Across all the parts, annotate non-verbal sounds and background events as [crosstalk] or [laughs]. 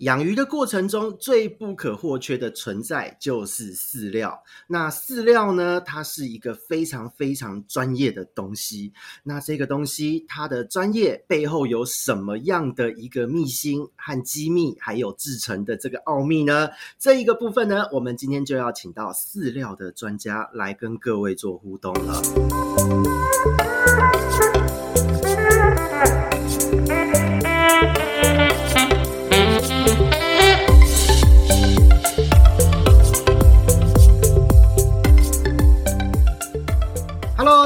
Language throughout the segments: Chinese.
养鱼的过程中最不可或缺的存在就是饲料。那饲料呢，它是一个非常非常专业的东西。那这个东西它的专业背后有什么样的一个秘辛和机密，还有制成的这个奥秘呢？这一个部分呢，我们今天就要请到饲料的专家来跟各位做互动了。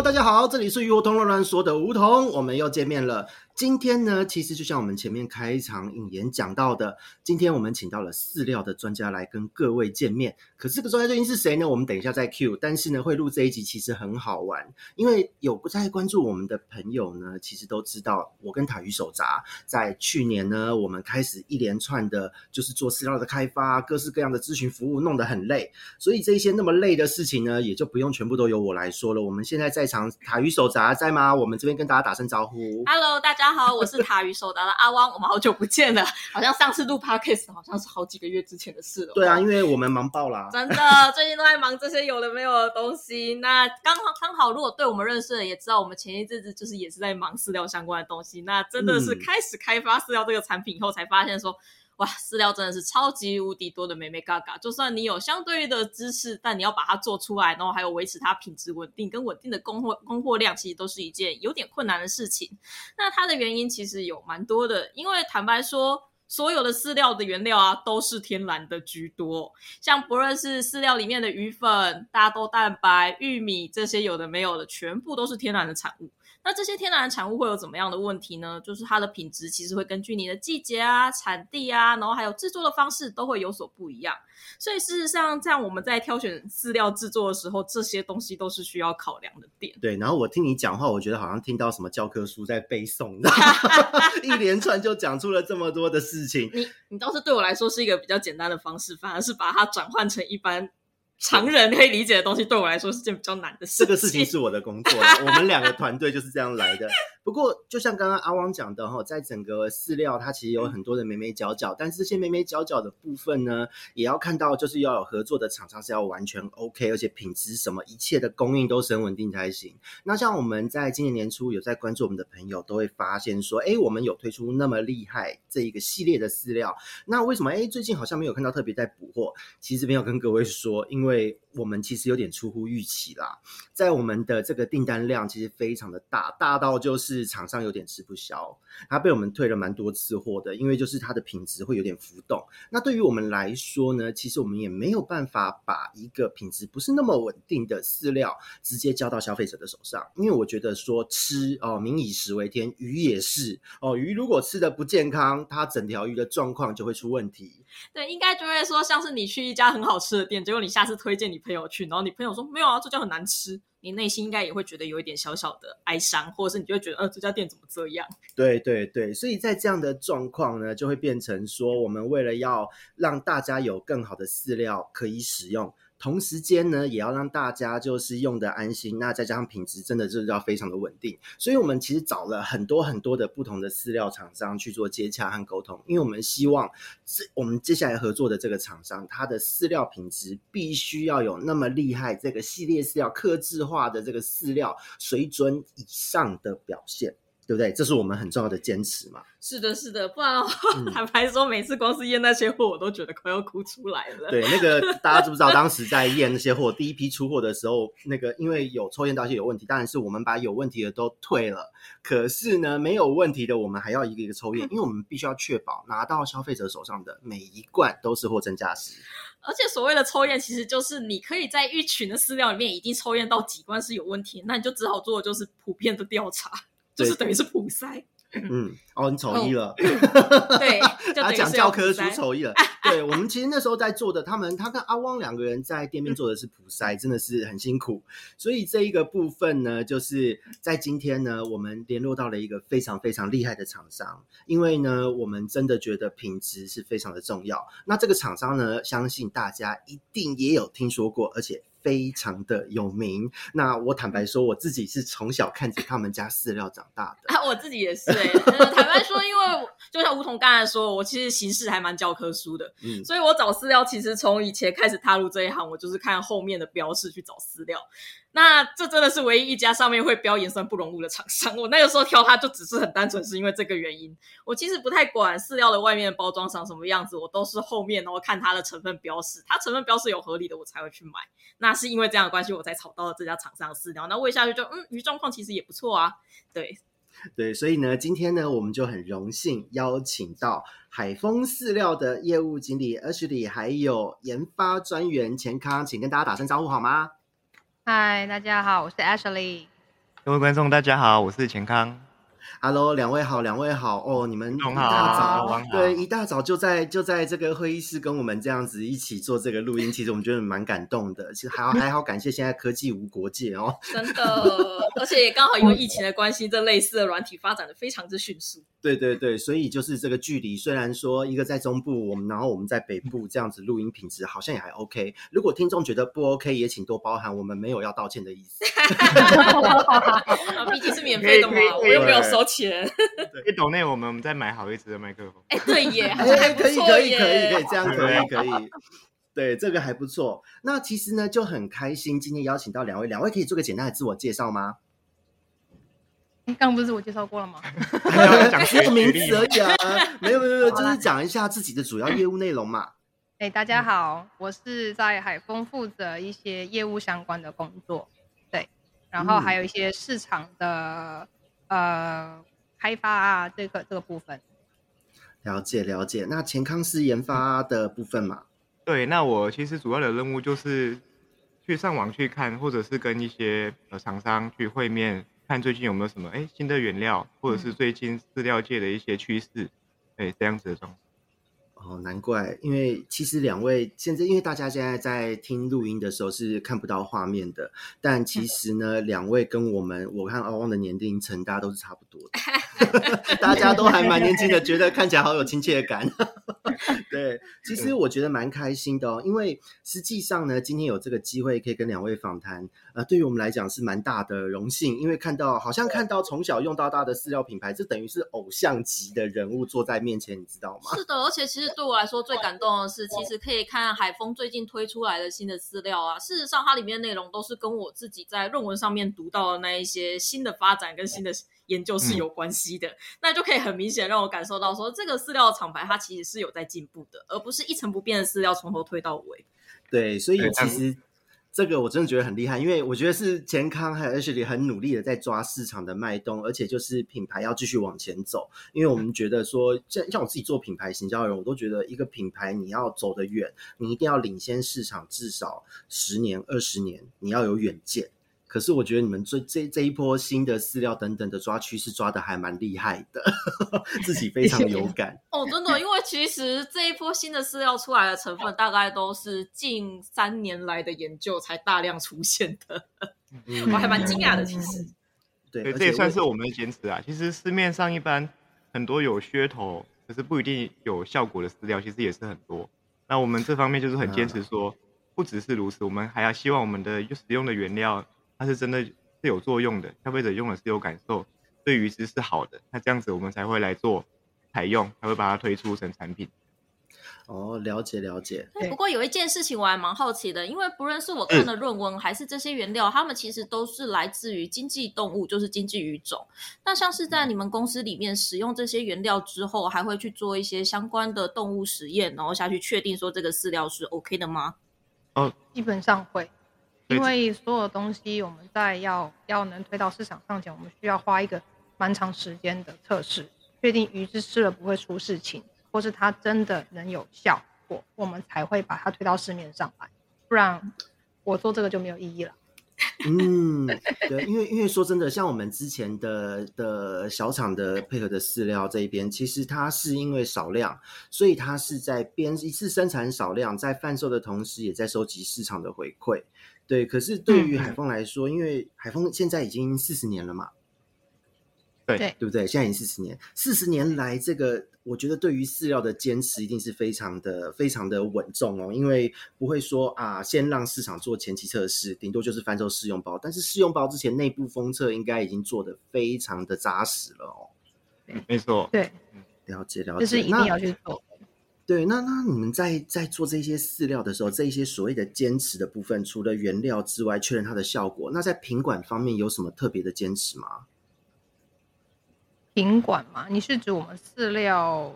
大家好，这里是鱼窝通乱乱说的梧桐，我们又见面了。今天呢，其实就像我们前面开场引言讲到的，今天我们请到了饲料的专家来跟各位见面。可是这个专家究竟是谁呢？我们等一下再 Q。但是呢，会录这一集其实很好玩，因为有不在关注我们的朋友呢，其实都知道，我跟塔鱼手札在去年呢，我们开始一连串的，就是做饲料的开发，各式各样的咨询服务，弄得很累。所以这一些那么累的事情呢，也就不用全部都由我来说了。我们现在在场，塔鱼手札在吗？我们这边跟大家打声招呼。Hello，大家。大家好，我是塔鱼手达的阿汪，我们好久不见了，[laughs] 好像上次录 podcast 好像是好几个月之前的事了。对啊，因为我们忙爆啦，真的，最近都在忙这些有的没有的东西。那刚好刚好，如果对我们认识的也知道，我们前一阵子就是也是在忙饲料相关的东西。那真的是开始开发饲料这个产品以后，才发现说。嗯哇，饲料真的是超级无敌多的眉眉角角，就算你有相对的知识，但你要把它做出来，然后还有维持它品质稳定跟稳定的供货供货量，其实都是一件有点困难的事情。那它的原因其实有蛮多的，因为坦白说，所有的饲料的原料啊都是天然的居多，像不论是饲料里面的鱼粉、大豆蛋白、玉米这些有的没有的，全部都是天然的产物。那这些天然的产物会有怎么样的问题呢？就是它的品质其实会根据你的季节啊、产地啊，然后还有制作的方式都会有所不一样。所以事实上，这样我们在挑选饲料制作的时候，这些东西都是需要考量的点。对，然后我听你讲话，我觉得好像听到什么教科书在背诵，[laughs] 一连串就讲出了这么多的事情。你你倒是对我来说是一个比较简单的方式，反而是把它转换成一般。常人可以理解的东西，对我来说是件比较难的事情。这个事情是我的工作，我们两个团队就是这样来的。不过，就像刚刚阿汪讲的哈，在整个饲料，它其实有很多的眉眉角角，但是这些眉眉角角的部分呢，也要看到，就是要有合作的厂商是要完全 OK，而且品质什么一切的供应都是很稳定才行。那像我们在今年年初有在关注我们的朋友，都会发现说，哎，我们有推出那么厉害这一个系列的饲料，那为什么哎最近好像没有看到特别在补货？其实没有跟各位说，因为我们其实有点出乎预期啦，在我们的这个订单量其实非常的大，大到就是。厂商有点吃不消，他被我们退了蛮多次货的，因为就是它的品质会有点浮动。那对于我们来说呢，其实我们也没有办法把一个品质不是那么稳定的饲料直接交到消费者的手上，因为我觉得说吃哦，民以食为天，鱼也是哦，鱼如果吃的不健康，它整条鱼的状况就会出问题。对，应该就会说像是你去一家很好吃的店，结果你下次推荐你朋友去，然后你朋友说没有啊，这家很难吃。你内心应该也会觉得有一点小小的哀伤，或者是你就会觉得，呃，这家店怎么这样？对对对，所以在这样的状况呢，就会变成说，我们为了要让大家有更好的饲料可以使用。同时间呢，也要让大家就是用的安心，那再加上品质真的就是要非常的稳定，所以我们其实找了很多很多的不同的饲料厂商去做接洽和沟通，因为我们希望是我们接下来合作的这个厂商，它的饲料品质必须要有那么厉害，这个系列饲料克制化的这个饲料水准以上的表现。对不对？这是我们很重要的坚持嘛。是的，是的，不然的话，[laughs] 坦白说，每次光是验那些货，我都觉得快要哭出来了。对，那个 [laughs] 大家知不知道？当时在验那些货，第一批出货的时候，那个因为有抽验到一些有问题，当然是我们把有问题的都退了。可是呢，没有问题的，我们还要一个一个抽验，[laughs] 因为我们必须要确保拿到消费者手上的每一罐都是货真价实。而且所谓的抽验，其实就是你可以在一群的饲料里面已经抽验到几罐是有问题，那你就只好做的就是普遍的调查。就是等于是普筛，嗯，哦，你丑一了，哦、[laughs] 对，他讲教科书丑一了，[laughs] 对，我们其实那时候在做的，他们他跟阿汪两个人在店面做的是普筛，真的是很辛苦，所以这一个部分呢，就是在今天呢，我们联络到了一个非常非常厉害的厂商，因为呢，我们真的觉得品质是非常的重要，那这个厂商呢，相信大家一定也有听说过，而且。非常的有名。那我坦白说，我自己是从小看着他们家饲料长大的。啊，我自己也是哎、欸。坦白说，因为就像梧桐刚才说，我其实形式还蛮教科书的，嗯，所以我找饲料其实从以前开始踏入这一行，我就是看后面的标示去找饲料。那这真的是唯一一家上面会标盐酸不溶物的厂商。我那个时候挑它，就只是很单纯是因为这个原因。我其实不太管饲料的外面包装长什么样子，我都是后面然后看它的成分标示，它成分标示有合理的，我才会去买。那是因为这样的关系，我才炒到了这家厂商的饲料。那喂下去就嗯，鱼状况其实也不错啊。对对，所以呢，今天呢，我们就很荣幸邀请到海丰饲料的业务经理 Ashley，还有研发专员钱康，请跟大家打声招呼好吗？嗨，大家好，我是 Ashley。各位观众，大家好，我是钱康。Hello，两位好，两位好哦！你们一大早，好对，一大早就在就在这个会议室跟我们这样子一起做这个录音，其实我们觉得蛮感动的。其实还好 [laughs] 还好，感谢现在科技无国界哦，[laughs] 真的，而且也刚好因为疫情的关系，这类似的软体发展的非常之迅速。对对对，所以就是这个距离，虽然说一个在中部，我们然后我们在北部这样子录音品质好像也还 OK。如果听众觉得不 OK，也请多包涵，我们没有要道歉的意思。[laughs] 毕竟是免费的嘛，我又没有收钱。一抖内我们我们再买好一支的麦克风。哎，对耶，[laughs] 哎，可以可以可以可以，这样可以可以。对，这个还不错。那其实呢就很开心，今天邀请到两位，两位可以做个简单的自我介绍吗？刚刚不是我介绍过了吗？[laughs] 讲个名字而已啊，没有没有没有，就是讲一下自己的主要业务内容嘛。[laughs] 哎，大家好，我是在海丰负责一些业务相关的工作，对，然后还有一些市场的、嗯、呃开发啊，这个这个部分。了解了解，那钱康是研发的部分嘛？对，那我其实主要的任务就是去上网去看，或者是跟一些呃厂商去会面。看最近有没有什么哎新的原料，或者是最近饲料界的一些趋势，哎、嗯、这样子的状况。哦，难怪，因为其实两位现在，因为大家现在在听录音的时候是看不到画面的，但其实呢，嗯、两位跟我们，我看阿旺的年龄层，大家都是差不多的，[laughs] [laughs] 大家都还蛮年轻的，觉得看起来好有亲切感。[laughs] 对，其实我觉得蛮开心的哦，因为实际上呢，今天有这个机会可以跟两位访谈，呃，对于我们来讲是蛮大的荣幸，因为看到好像看到从小用到大的饲料品牌，这等于是偶像级的人物坐在面前，你知道吗？是的，而且其实。对我来说最感动的是，[laughs] 其实可以看海峰最近推出来的新的饲料啊。事实上，它里面的内容都是跟我自己在论文上面读到的那一些新的发展跟新的研究是有关系的。嗯、那就可以很明显让我感受到说，这个饲料厂牌它其实是有在进步的，而不是一成不变的饲料从头推到尾。对，所以其实。这个我真的觉得很厉害，因为我觉得是健康还有 Ashley 很努力的在抓市场的脉动，而且就是品牌要继续往前走。因为我们觉得说，像像我自己做品牌行销的人，我都觉得一个品牌你要走得远，你一定要领先市场至少十年、二十年，你要有远见。可是我觉得你们这这这一波新的饲料等等的抓趋势抓的还蛮厉害的，[laughs] 自己非常 [laughs] 有感哦，真的，因为其实这一波新的饲料出来的成分，大概都是近三年来的研究才大量出现的，嗯、我还蛮惊讶的。其实，对，对，这也算是我们的坚持啊。其实市面上一般很多有噱头，可是不一定有效果的饲料，其实也是很多。那我们这方面就是很坚持说，不只是如此，我们还要希望我们的使用的原料。它是真的是有作用的，消费者用的是有感受，对鱼只是好的，那这样子我们才会来做采用，才会把它推出成产品。哦，了解了解。不过有一件事情我还蛮好奇的，因为不论是我看的论文，还是这些原料，它们其实都是来自于经济动物，就是经济鱼种。那像是在你们公司里面使用这些原料之后，还会去做一些相关的动物实验，然后下去确定说这个饲料是 OK 的吗？哦，基本上会。因为所有东西，我们在要要能推到市场上前，我们需要花一个蛮长时间的测试，确定鱼是吃了不会出事情，或是它真的能有效果，我们才会把它推到市面上来。不然，我做这个就没有意义了。嗯，对，因为因为说真的，像我们之前的的小厂的配合的饲料这一边，其实它是因为少量，所以它是在边一次生产少量，在贩售的同时，也在收集市场的回馈。对，可是对于海丰来说，嗯、因为海丰现在已经四十年了嘛，对对不对？现在已经四十年，四十年来，这个我觉得对于饲料的坚持一定是非常的、非常的稳重哦，因为不会说啊，先让市场做前期测试，顶多就是翻售试用包，但是试用包之前内部封测应该已经做的非常的扎实了哦。没错，对，了解了解，这是一定要去做。对，那那你们在在做这些饲料的时候，这一些所谓的坚持的部分，除了原料之外，确认它的效果，那在品管方面有什么特别的坚持吗？品管嘛，你是指我们饲料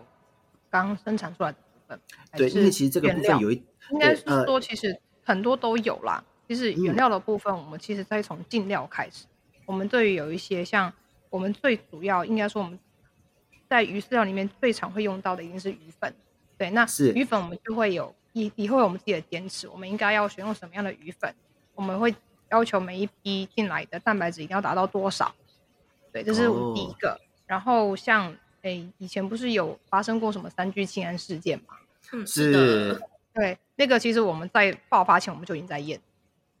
刚生产出来的部分？对，因为其实这个部分有一，应该是说其实很多都有啦。其实原料的部分，我们其实在从进料开始，嗯、我们对于有一些像我们最主要，应该说我们在鱼饲料里面最常会用到的，一定是鱼粉。对，那是鱼粉我们就会有以以后有我们自己的坚持，我们应该要选用什么样的鱼粉？我们会要求每一批进来的蛋白质一定要达到多少？对，这是我们第一个。哦、然后像诶，以前不是有发生过什么三聚氰胺事件吗？嗯，是的。对，那个其实我们在爆发前我们就已经在验。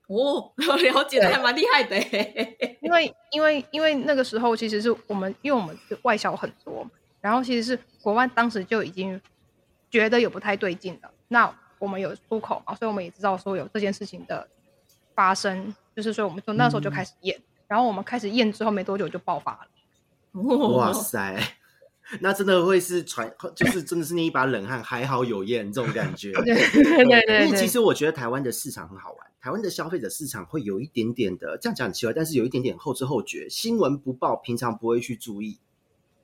哦，[laughs] 了解的还蛮厉害的。[laughs] 因为因为因为那个时候其实是我们因为我们外销很多，然后其实是国外当时就已经。觉得有不太对劲了，那我们有出口嘛，所以我们也知道说有这件事情的发生，就是说我们从那时候就开始验，嗯、然后我们开始验之后没多久就爆发了。哇塞，那真的会是传，就是真的是那一把冷汗，还好有验这种感觉。对对对，对，因为其实我觉得台湾的市场很好玩，台湾的消费者市场会有一点点的这样讲很奇怪，但是有一点点后知后觉，新闻不报，平常不会去注意。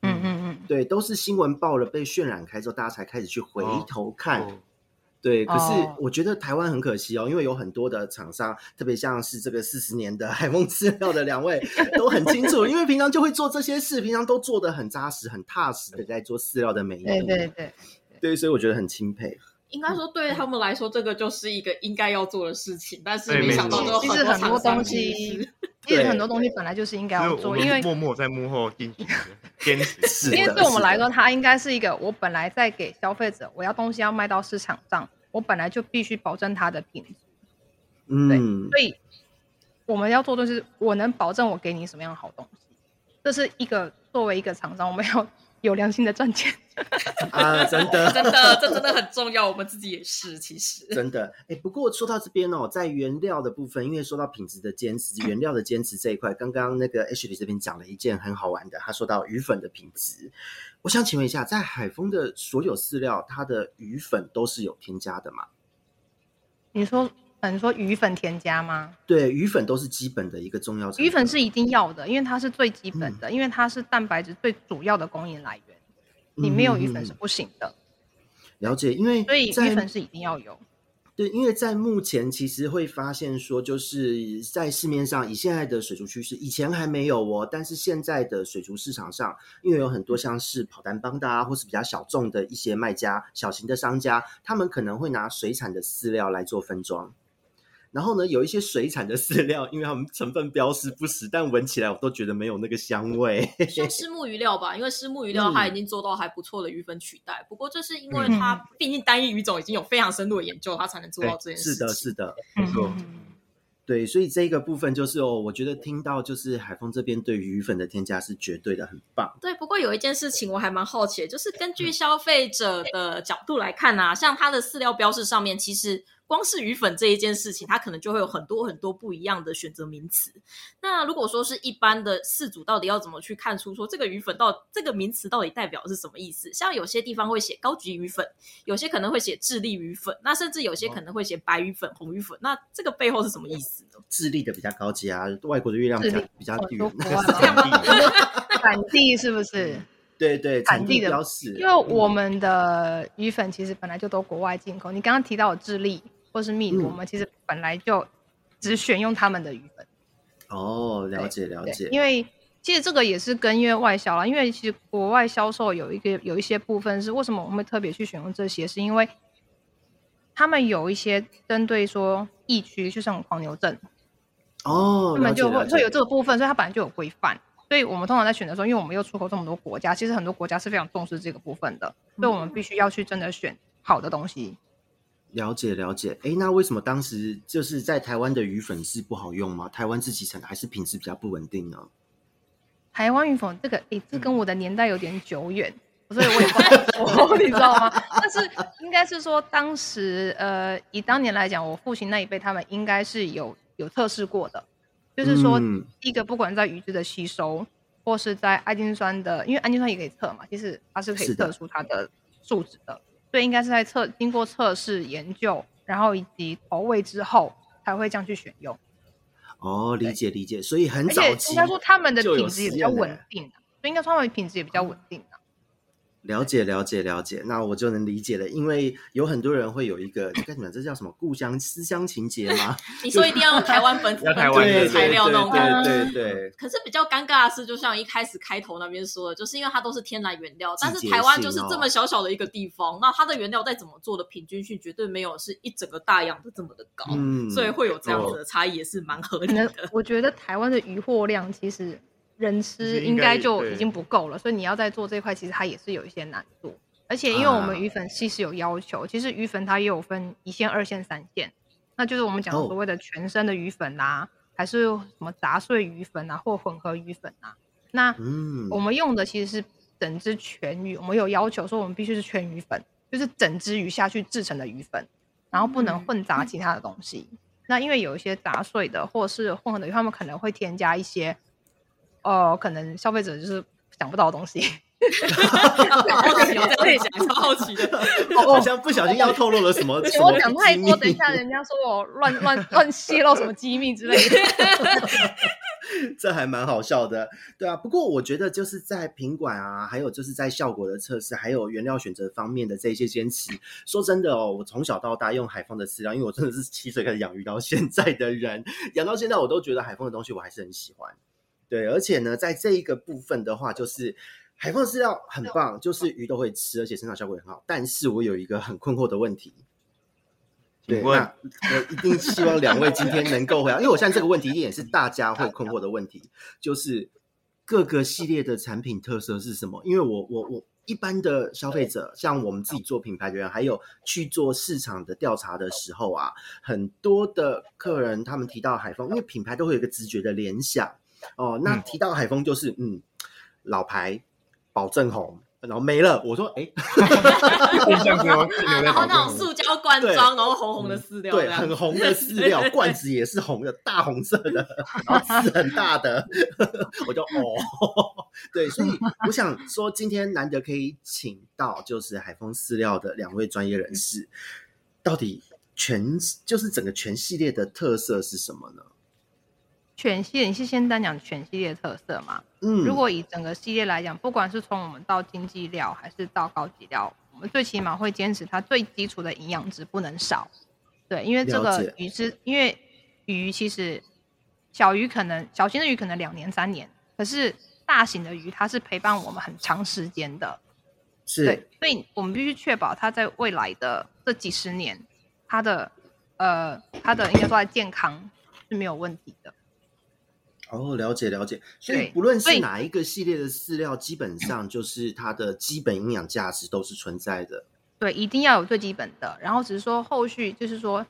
嗯嗯嗯，对，都是新闻报了被渲染开之后，大家才开始去回头看。哦哦、对，可是我觉得台湾很可惜哦，因为有很多的厂商，特别像是这个四十年的 [laughs] 海梦饲料的两位都很清楚，因为平常就会做这些事，平常都做的很扎实、很踏实的在做饲料的每一对对，对，对，所以我觉得很钦佩。应该说，对他们来说，这个就是一个应该要做的事情，但是没想到其实很多东西。[laughs] 其实很多东西本来就是应该要做，因为默默在幕后进行坚持。[laughs] 因为对我们来说，它应该是一个我本来在给消费者，我要东西要卖到市场上，我本来就必须保证它的品质。嗯，对，所以我们要做的是，我能保证我给你什么样的好东西，这是一个作为一个厂商，我们要。有良心的赚钱 [laughs] 啊！真的，[laughs] 真的，这真的很重要。我们自己也是，其实真的。哎，不过说到这边哦，在原料的部分，因为说到品质的坚持，原料的坚持这一块，刚刚那个 Ashley 这边讲了一件很好玩的，他说到鱼粉的品质。我想请问一下，在海丰的所有饲料，它的鱼粉都是有添加的吗？你说？你说鱼粉添加吗？对，鱼粉都是基本的一个重要。鱼粉是一定要的，因为它是最基本的，嗯、因为它是蛋白质最主要的供应来源。你没有鱼粉是不行的。嗯、了解，因为所以鱼粉是一定要有。对，因为在目前其实会发现说，就是在市面上以现在的水族趋势，以前还没有哦，但是现在的水族市场上，因为有很多像是跑单帮的啊，或是比较小众的一些卖家、小型的商家，他们可能会拿水产的饲料来做分装。然后呢，有一些水产的饲料，因为它们成分标示不实，但闻起来我都觉得没有那个香味。像 [laughs] 虱目鱼料吧，因为虱目鱼料它已经做到还不错的鱼粉取代。嗯、不过这是因为它毕竟单一鱼种已经有非常深度的研究，它才能做到这件事。是的，是的，没错。对，所以这个部分就是哦，我觉得听到就是海丰这边对鱼粉的添加是绝对的很棒。对，不过有一件事情我还蛮好奇的，就是根据消费者的角度来看啊，像它的饲料标示上面其实。光是鱼粉这一件事情，它可能就会有很多很多不一样的选择名词。那如果说是一般的饲主，到底要怎么去看出说这个鱼粉到这个名词到底代表的是什么意思？像有些地方会写高级鱼粉，有些可能会写智利鱼粉，那甚至有些可能会写白鱼粉、红鱼粉。那这个背后是什么意思呢？智利的比较高级啊，外国的月亮比较 [laughs] 比较低。[laughs] 产地是不是？对对，产地的标识。因为我们的鱼粉其实本来就都国外进口。你刚刚提到的智利。或是秘鲁，我们其实本来就只选用他们的鱼粉。哦，了解了解。因为其实这个也是跟因为外销啦，因为其实国外销售有一个有一些部分是为什么我们会特别去选用这些，是因为他们有一些针对说疫区，就像黄牛症。哦，他们就会会有这个部分，所以它本来就有规范。所以我们通常在选的时候，因为我们又出口这么多国家，其实很多国家是非常重视这个部分的，所以我们必须要去真的选好的东西。了解了解，哎，那为什么当时就是在台湾的鱼粉是不好用吗？台湾自己产还是品质比较不稳定呢？台湾鱼粉这个，哎，这跟我的年代有点久远，所以我也不太 [laughs] 说，你知道吗？但是应该是说，当时呃，以当年来讲，我父亲那一辈他们应该是有有测试过的，就是说，第一个不管在鱼质的吸收，或是在氨基酸的，因为氨基酸也可以测嘛，其实它是可以测出它的数值的，的所以应该是在测经过测试研究，然后以及投喂之后才会这样去选用。哦，理解理解，所以很早期应该说他们的品质也比较稳定，所以应该说他们的品质也比较稳定。了解了解了解，那我就能理解了，因为有很多人会有一个该怎么讲，这叫什么故乡思乡情结吗？[laughs] 你说一定要用台湾本土的材料那种感觉，对对，对，对。[laughs] 可是比较尴尬的是，就像一开始开头那边说的，就是因为它都是天然原料，但是台湾就是这么小小的一个地方，那它的原料再怎么做的平均性绝对没有是一整个大洋的这么的高，嗯，所以会有这样子的差异也是蛮合理的。我觉得台湾的渔获量其实人吃应该就已经不够了，所以你要再做这块，其实它也是有一些难度。而且，因为我们鱼粉系是有要求，啊、其实鱼粉它也有分一线、二线、三线，那就是我们讲所谓的全身的鱼粉啊，哦、还是什么杂碎鱼粉啊，或混合鱼粉啊。那我们用的其实是整只全鱼，我们有要求说我们必须是全鱼粉，就是整只鱼下去制成的鱼粉，然后不能混杂其他的东西。嗯、那因为有一些杂碎的或是混合的鱼，他们可能会添加一些，呃，可能消费者就是想不到的东西。[laughs] 好奇，我在这里讲，超好奇的，好像不小心要透露了什么。我讲太多，等一下人家说我乱乱乱泄露什么机密之类的。[laughs] 这还蛮好笑的，对啊。不过我觉得就是在品管啊，还有就是在效果的测试，还有原料选择方面的这些坚持。说真的哦，我从小到大用海丰的饲料，因为我真的是七岁开始养鱼到现在的人，养到现在我都觉得海丰的东西我还是很喜欢。对，而且呢，在这一个部分的话，就是。海丰饲料很棒，就是鱼都会吃，而且生长效果也很好。但是我有一个很困惑的问题，对，那我一定希望两位今天能够回答，因为我现在这个问题一定也是大家会困惑的问题，就是各个系列的产品特色是什么？因为我我我一般的消费者，像我们自己做品牌的人，还有去做市场的调查的时候啊，很多的客人他们提到海丰，因为品牌都会有一个直觉的联想哦。那提到海丰就是嗯，老牌。保证红，然后没了。我说，哎 [laughs] [laughs] 然后那种塑胶罐装，然后红红的饲料，对，很红的饲料，罐子也是红的，大红色的，然后是很大的。[laughs] 我就哦，对，所以我想说，今天难得可以请到就是海丰饲料的两位专业人士，到底全就是整个全系列的特色是什么呢？全系列，你是先单讲全系列特色嘛？嗯，如果以整个系列来讲，不管是从我们到经济料还是到高级料，我们最起码会坚持它最基础的营养值不能少。对，因为这个鱼是，因为鱼其实小鱼可能小型的鱼可能两年三年，可是大型的鱼它是陪伴我们很长时间的。是，对，所以我们必须确保它在未来的这几十年，它的呃它的应该说在健康是没有问题的。哦，了解了解，所以不论是哪一个系列的饲料，基本上就是它的基本营养价值都是存在的。对，一定要有最基本的，然后只是说后续就是说，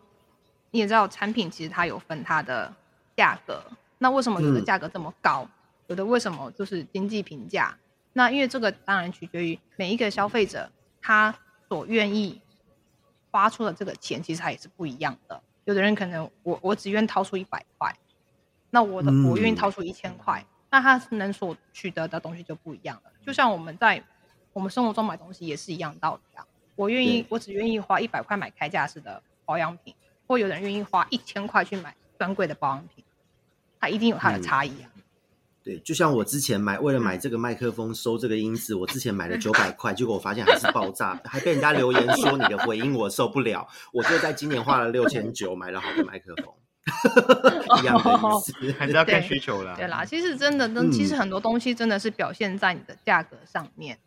你也知道产品其实它有分它的价格，那为什么有的价格这么高，嗯、有的为什么就是经济评价？那因为这个当然取决于每一个消费者他所愿意花出的这个钱，其实它也是不一样的。有的人可能我我只愿掏出一百块。那我的我愿意掏出一千块，嗯，那他能所取得的东西就不一样了。就像我们在我们生活中买东西也是一样道理啊。我愿意，我只愿意花一百块买开架式的保养品，或有人愿意花一千块去买专柜的保养品，它一定有它的差异啊，嗯。对，就像我之前买为了买这个麦克风收这个音质，我之前买了九百块，结果我发现还是爆炸，还被人家留言说你的回音我受不了，我就在今年花了六千九买了好的麦克风。[laughs] 一样的意思，还是要看需求啦。对啦，其实真的，那其实很多东西真的是表现在你的价格上面。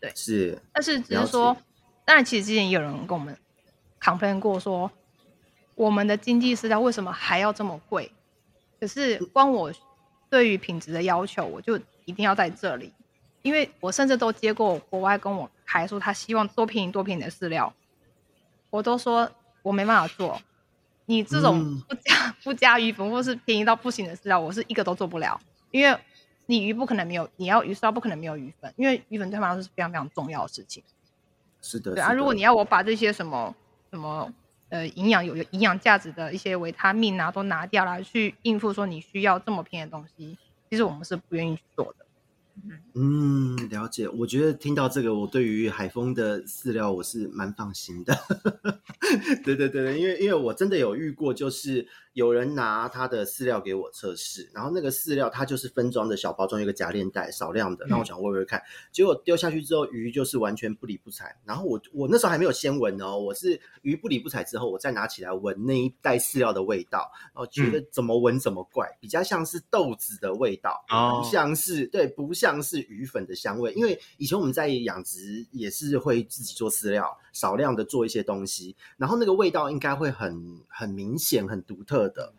对，是。但是只是说，当然，其实之前也有人跟我们 complain 过，说我们的经济饲料为什么还要这么贵？可是光我对于品质的要求，我就一定要在这里，因为我甚至都接过国外跟我开说，他希望多便宜多便宜的饲料，我都说我没办法做。你这种不加 [laughs] 不加鱼粉，或是便宜到不行的饲料，我是一个都做不了。因为你鱼不可能没有，你要鱼饲料不可能没有鱼粉，因为鱼粉对他们来说是非常非常重要的事情。是的，对啊。如果你要我把这些什么什么呃营养有有营养价值的一些维他命啊都拿掉来去应付说你需要这么便宜的东西，其实我们是不愿意去做的。嗯，了解。我觉得听到这个，我对于海丰的饲料我是蛮放心的。[laughs] 对对对对，因为因为我真的有遇过，就是。有人拿他的饲料给我测试，然后那个饲料它就是分装的小包装，一个夹链袋，少量的。那我想喂喂看，结果丢下去之后，鱼就是完全不理不睬。然后我我那时候还没有先闻哦，我是鱼不理不睬之后，我再拿起来闻那一袋饲料的味道，然后觉得怎么闻怎么怪，比较像是豆子的味道，不像是对，不像是鱼粉的香味。因为以前我们在养殖也是会自己做饲料，少量的做一些东西，然后那个味道应该会很很明显、很独特。的，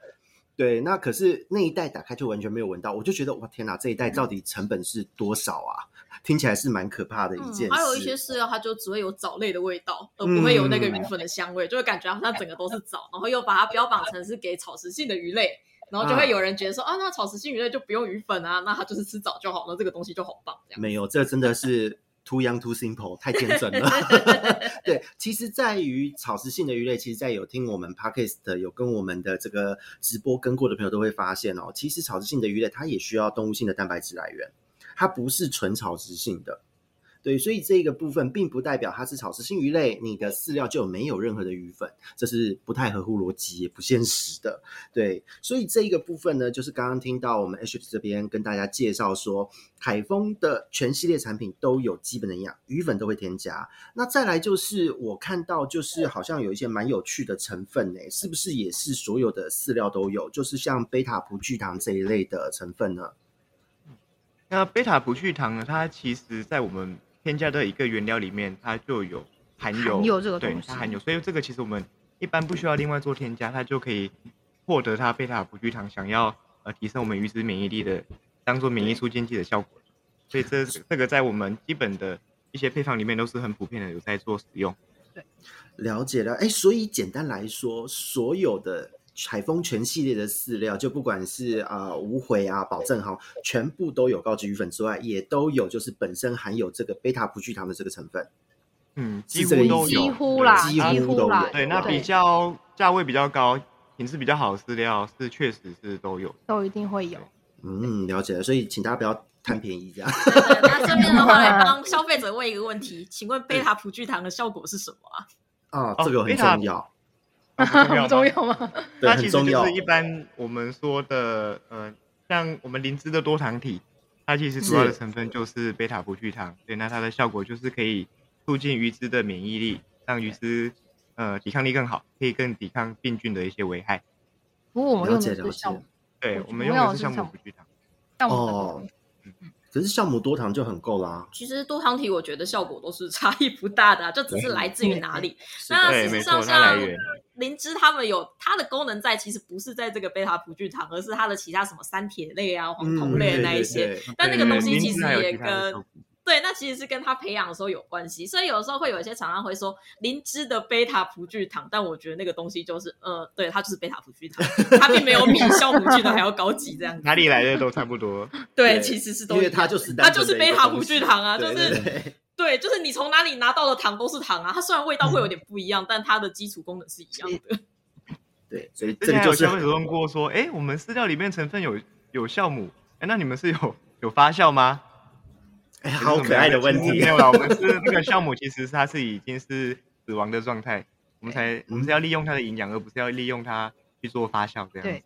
对，那可是那一袋打开就完全没有闻到，我就觉得哇天哪，这一袋到底成本是多少啊？听起来是蛮可怕的一件事。还有一些饲料，它就只会有藻类的味道，而不会有那个鱼粉的香味，就会感觉好像整个都是藻，然后又把它标榜成是给草食性的鱼类，然后就会有人觉得说啊，那草食性鱼类就不用鱼粉啊，那它就是吃藻就好了，这个东西就好棒。这样没有，这真的是。Too young, too simple，太天真了。[laughs] 对，其实在于草食性的鱼类，其实，在有听我们 podcast 有跟我们的这个直播跟过的朋友都会发现哦，其实草食性的鱼类它也需要动物性的蛋白质来源，它不是纯草食性的。对，所以这个部分并不代表它是草食性鱼类，你的饲料就没有任何的鱼粉，这是不太合乎逻辑也不现实的。对，所以这一个部分呢，就是刚刚听到我们 H 这边跟大家介绍说，海丰的全系列产品都有基本的营养，鱼粉都会添加。那再来就是我看到就是好像有一些蛮有趣的成分呢，是不是也是所有的饲料都有？就是像贝塔葡聚糖这一类的成分呢？那贝塔葡聚糖呢，它其实在我们添加的一个原料里面，它就有含有，含有这个东西，对，它含有，所以这个其实我们一般不需要另外做添加，它就可以获得它贝塔葡聚糖想要呃提升我们鱼脂免疫力的，当做免疫促进剂的效果。所以这这个在我们基本的一些配方里面都是很普遍的，有在做使用。对，了解了。哎，所以简单来说，所有的。海丰全系列的饲料，就不管是啊、呃、无悔啊、保证好，全部都有高级鱼粉之外，也都有就是本身含有这个贝塔葡聚糖的这个成分。嗯，几乎都有，几乎啦，几乎都有。对，那比较价位比较高、品质比较好的饲料，是确实是都有，都一定会有。嗯，了解了。所以请大家不要贪便宜，这样。那这边的话，来帮消费者问一个问题，[laughs] 请问贝塔葡聚糖的效果是什么啊？啊，这个很重要。[laughs] 很重要吗？它其实就是一般我们说的，呃，像我们灵芝的多糖体，它其实主要的成分就是贝塔葡聚糖。对，那它的效果就是可以促进鱼只的免疫力，让鱼只呃抵抗力更好，可以更抵抗病菌的一些危害。不过我们用的是酵母，对，我们用的是酵母葡聚糖。哦。可是酵母多糖就很够啦。其实多糖体我觉得效果都是 [laughs] 差异不大的，啊，就只是来自于哪里。[laughs] 那事实上像灵芝它们有它的功能在，其实不是在这个贝塔葡聚糖，而是它的其他什么三铁类啊、黄酮类的那一些。嗯、但那个东西其实也跟。对，那其实是跟他培养的时候有关系，所以有时候会有一些厂商会说灵芝的贝塔葡聚糖，但我觉得那个东西就是，呃，对，它就是贝塔葡聚糖，它并没有比酵母聚糖还要高级这样子。哪里来的都差不多。[laughs] 对，对其实是都，因为它就是它就是贝塔葡聚糖啊，就是对，对，对，[laughs] 对，就是你从哪里拿到的糖都是糖啊，它虽然味道会有点不一样，嗯、但它的基础功能是一样的。[laughs] 对，所以这里就是有问过说，哎，我们饲料里面成分有有酵母，哎，那你们是有有发酵吗？哎，好可爱的问题。没有啦，我们是那个酵母，其实它是已经是死亡的状态，我们才我们是要利用它的营养，而不是要利用它去做发酵这样。对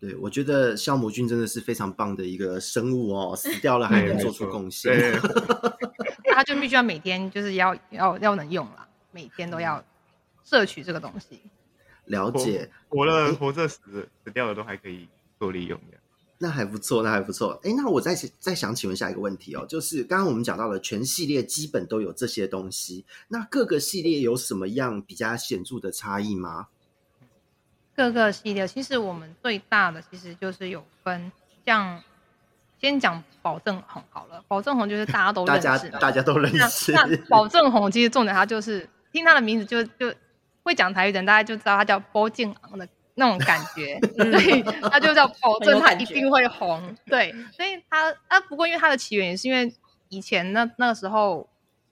对，我觉得酵母菌真的是非常棒的一个生物哦，死掉了还能做出贡献。它就必须要每天就是要要要能用啦，每天都要摄取这个东西。了解，活了活着死死掉了都还可以做利用的。那还不错，那还不错。哎，那我再再想请问下一个问题哦，就是刚刚我们讲到了全系列基本都有这些东西，那各个系列有什么样比较显著的差异吗？各个系列其实我们最大的其实就是有分，像先讲保证红好了，保证红就是大家都 [laughs] 认识大家，大家都认识。那，那保证红其实重点它就是听它的名字就就会讲台语的人，大家就知道它叫保证红的。那种感觉，[laughs] 所以他就叫保证他一定会红。对，所以他啊，不过因为它的起源也是因为以前那那个时候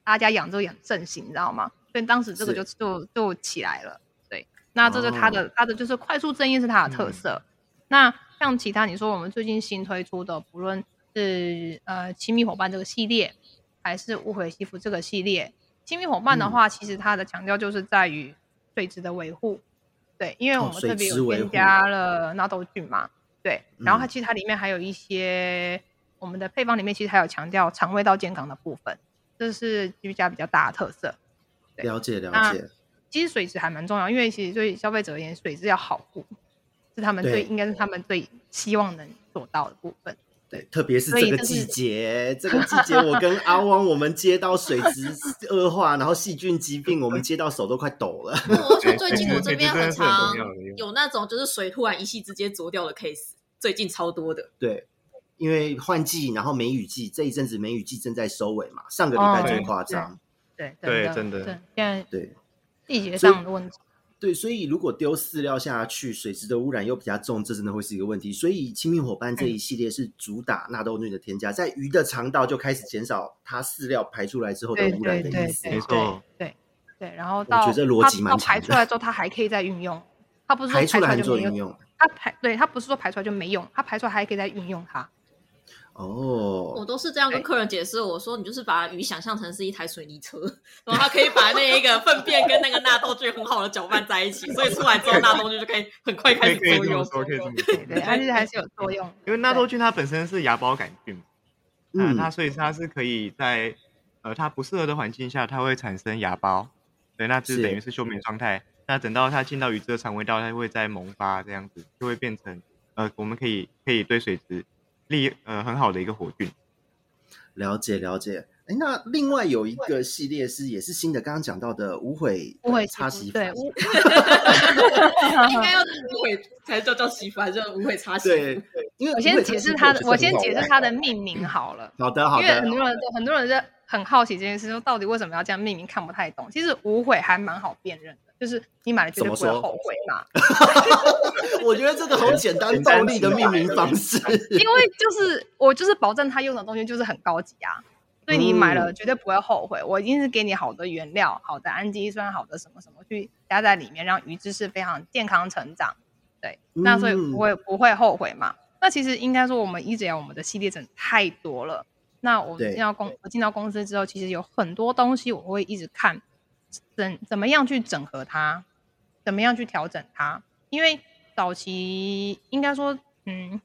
大家养这个也很盛行，你知道吗？所以当时这个就就就起来了。对，那这是它的、哦、它的就是快速增艳是它的特色。嗯、那像其他你说我们最近新推出的，不论是呃亲密伙伴这个系列，还是无悔西服这个系列。亲密伙伴的话，嗯、其实它的强调就是在于水质的维护。对，因为我们这边有添加了纳豆菌嘛，对，然后它其实它里面还有一些、嗯、我们的配方里面其实还有强调肠胃道健康的部分，这是居家比较大的特色。了解了解。其实水质还蛮重要，因为其实对消费者而言，水质要好护，是他们最应该是他们最希望能做到的部分。对，特别是这个季节，这个季节我跟阿汪，我们接到水质 [laughs] 恶化，然后细菌疾病，我们接到手都快抖了。而且最近我这边很常有那种就是水突然一夕之间浊掉的 case，最近超多的。对，因为换季，然后梅雨季这一阵子梅雨季正在收尾嘛，上个礼拜最夸张。对对，真的。现在对季节上的问题。对，所以如果丢饲料下去，水质的污染又比较重，这真的会是一个问题。所以亲密伙伴这一系列是主打纳豆菌的添加，在鱼的肠道就开始减少它饲料排出来之后的污染的意思。没错，对对。然后到我觉得逻辑蛮强的。排出来之后，它还可以再运用。它不是排出来就没用。它排对，它不是说排出来就没用，它排出来还可以再运用它。哦，我都是这样跟客人解释。我说，你就是把鱼想象成是一台水泥车，然后它可以把那一个粪便跟那个纳豆菌很好的搅拌在一起，所以出来之后纳豆菌就可以很快开始作用。可以这么说，对对，它其实还是有作用。因为纳豆菌它本身是芽孢杆菌，那，它所以它是可以在呃它不适合的环境下，它会产生芽孢，对，那就等于是休眠状态。那等到它进到鱼只的肠胃道，它会再萌发，这样子就会变成呃，我们可以可以对水质。利呃很好的一个活菌，了解了解。哎，那另外有一个系列是也是新的，刚刚讲到的无悔无悔擦洗对，[laughs] [laughs] 应该要 [laughs] 无悔才叫叫洗发，还是无悔擦洗？对，因为我先解释它的，我先解释它的命名好了。好的好的，因为很多人都很多人在很好奇这件事，说到底为什么要这样命名，看不太懂。其实无悔还蛮好辨认的。就是你买了绝对不会后悔嘛？[laughs] 我觉得这个好简单暴力的命名方式，[laughs] 因为就是我就是保证他用的东西就是很高级啊，所以你买了绝对不会后悔。我一定是给你好的原料、好的氨基酸、好的什么什么去加在里面，让鱼只是非常健康成长。对，那所以不会不会后悔嘛？那其实应该说，我们一直有我们的系列真的太多了。那我们进到公我进到公司之后，其实有很多东西我会一直看。怎怎么样去整合它？怎么样去调整它？因为早期应该说，嗯，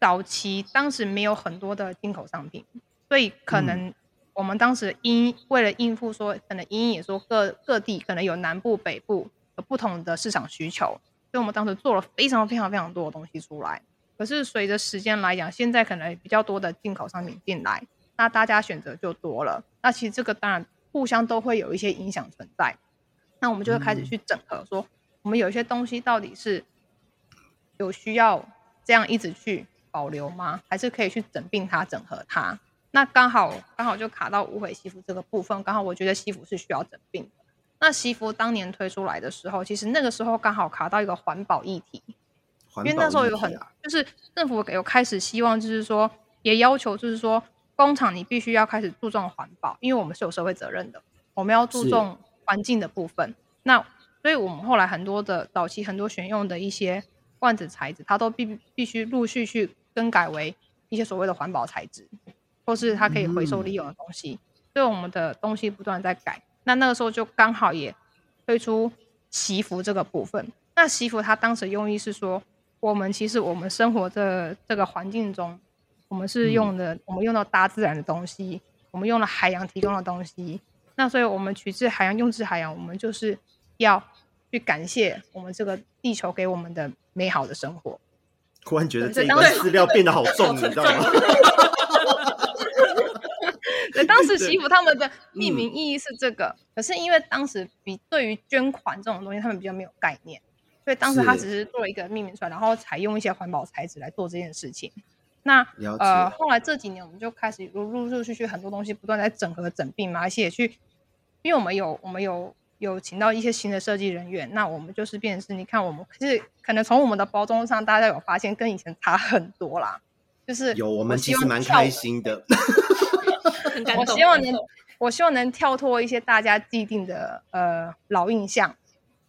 早期当时没有很多的进口商品，所以可能我们当时因为了应付说，可能因也说各各地可能有南部、北部有不同的市场需求，所以我们当时做了非常非常非常多的东西出来。可是随着时间来讲，现在可能比较多的进口商品进来，那大家选择就多了。那其实这个当然。互相都会有一些影响存在，那我们就会开始去整合，说我们有一些东西到底是有需要这样一直去保留吗？还是可以去整并它、整合它？那刚好刚好就卡到无悔西服这个部分，刚好我觉得西服是需要整并的。那西服当年推出来的时候，其实那个时候刚好卡到一个环保议题，因为那时候有很就是政府有开始希望，就是说也要求，就是说。工厂你必须要开始注重环保，因为我们是有社会责任的，我们要注重环境的部分。那所以我们后来很多的早期很多选用的一些罐子材质，它都必必须陆续去更改为一些所谓的环保材质，或是它可以回收利用的东西。嗯、所以我们的东西不断在改。那那个时候就刚好也推出惜福这个部分。那惜福它当时用意是说，我们其实我们生活在这个环境中。我们是用的，嗯、我们用到大自然的东西，我们用了海洋提供的东西。那所以，我们取自海洋，用之海洋，我们就是要去感谢我们这个地球给我们的美好的生活。突然觉得这一份饲料变得好重，[laughs] 你知道吗？[laughs] 对，当时惜福他们的命名意义是这个，嗯、可是因为当时比对于捐款这种东西，他们比较没有概念，所以当时他只是做了一个命名出来，然后采用一些环保材质来做这件事情。那呃，后来这几年我们就开始陆陆陆续续很多东西不断在整合整并嘛，而且也去，因为我们有我们有有请到一些新的设计人员，那我们就是变成是，你看我们其实可能从我们的包装上，大家有发现跟以前差很多啦，就是有我们其实蛮开心的，[laughs] 我希望能我希望能跳脱一些大家既定的呃老印象，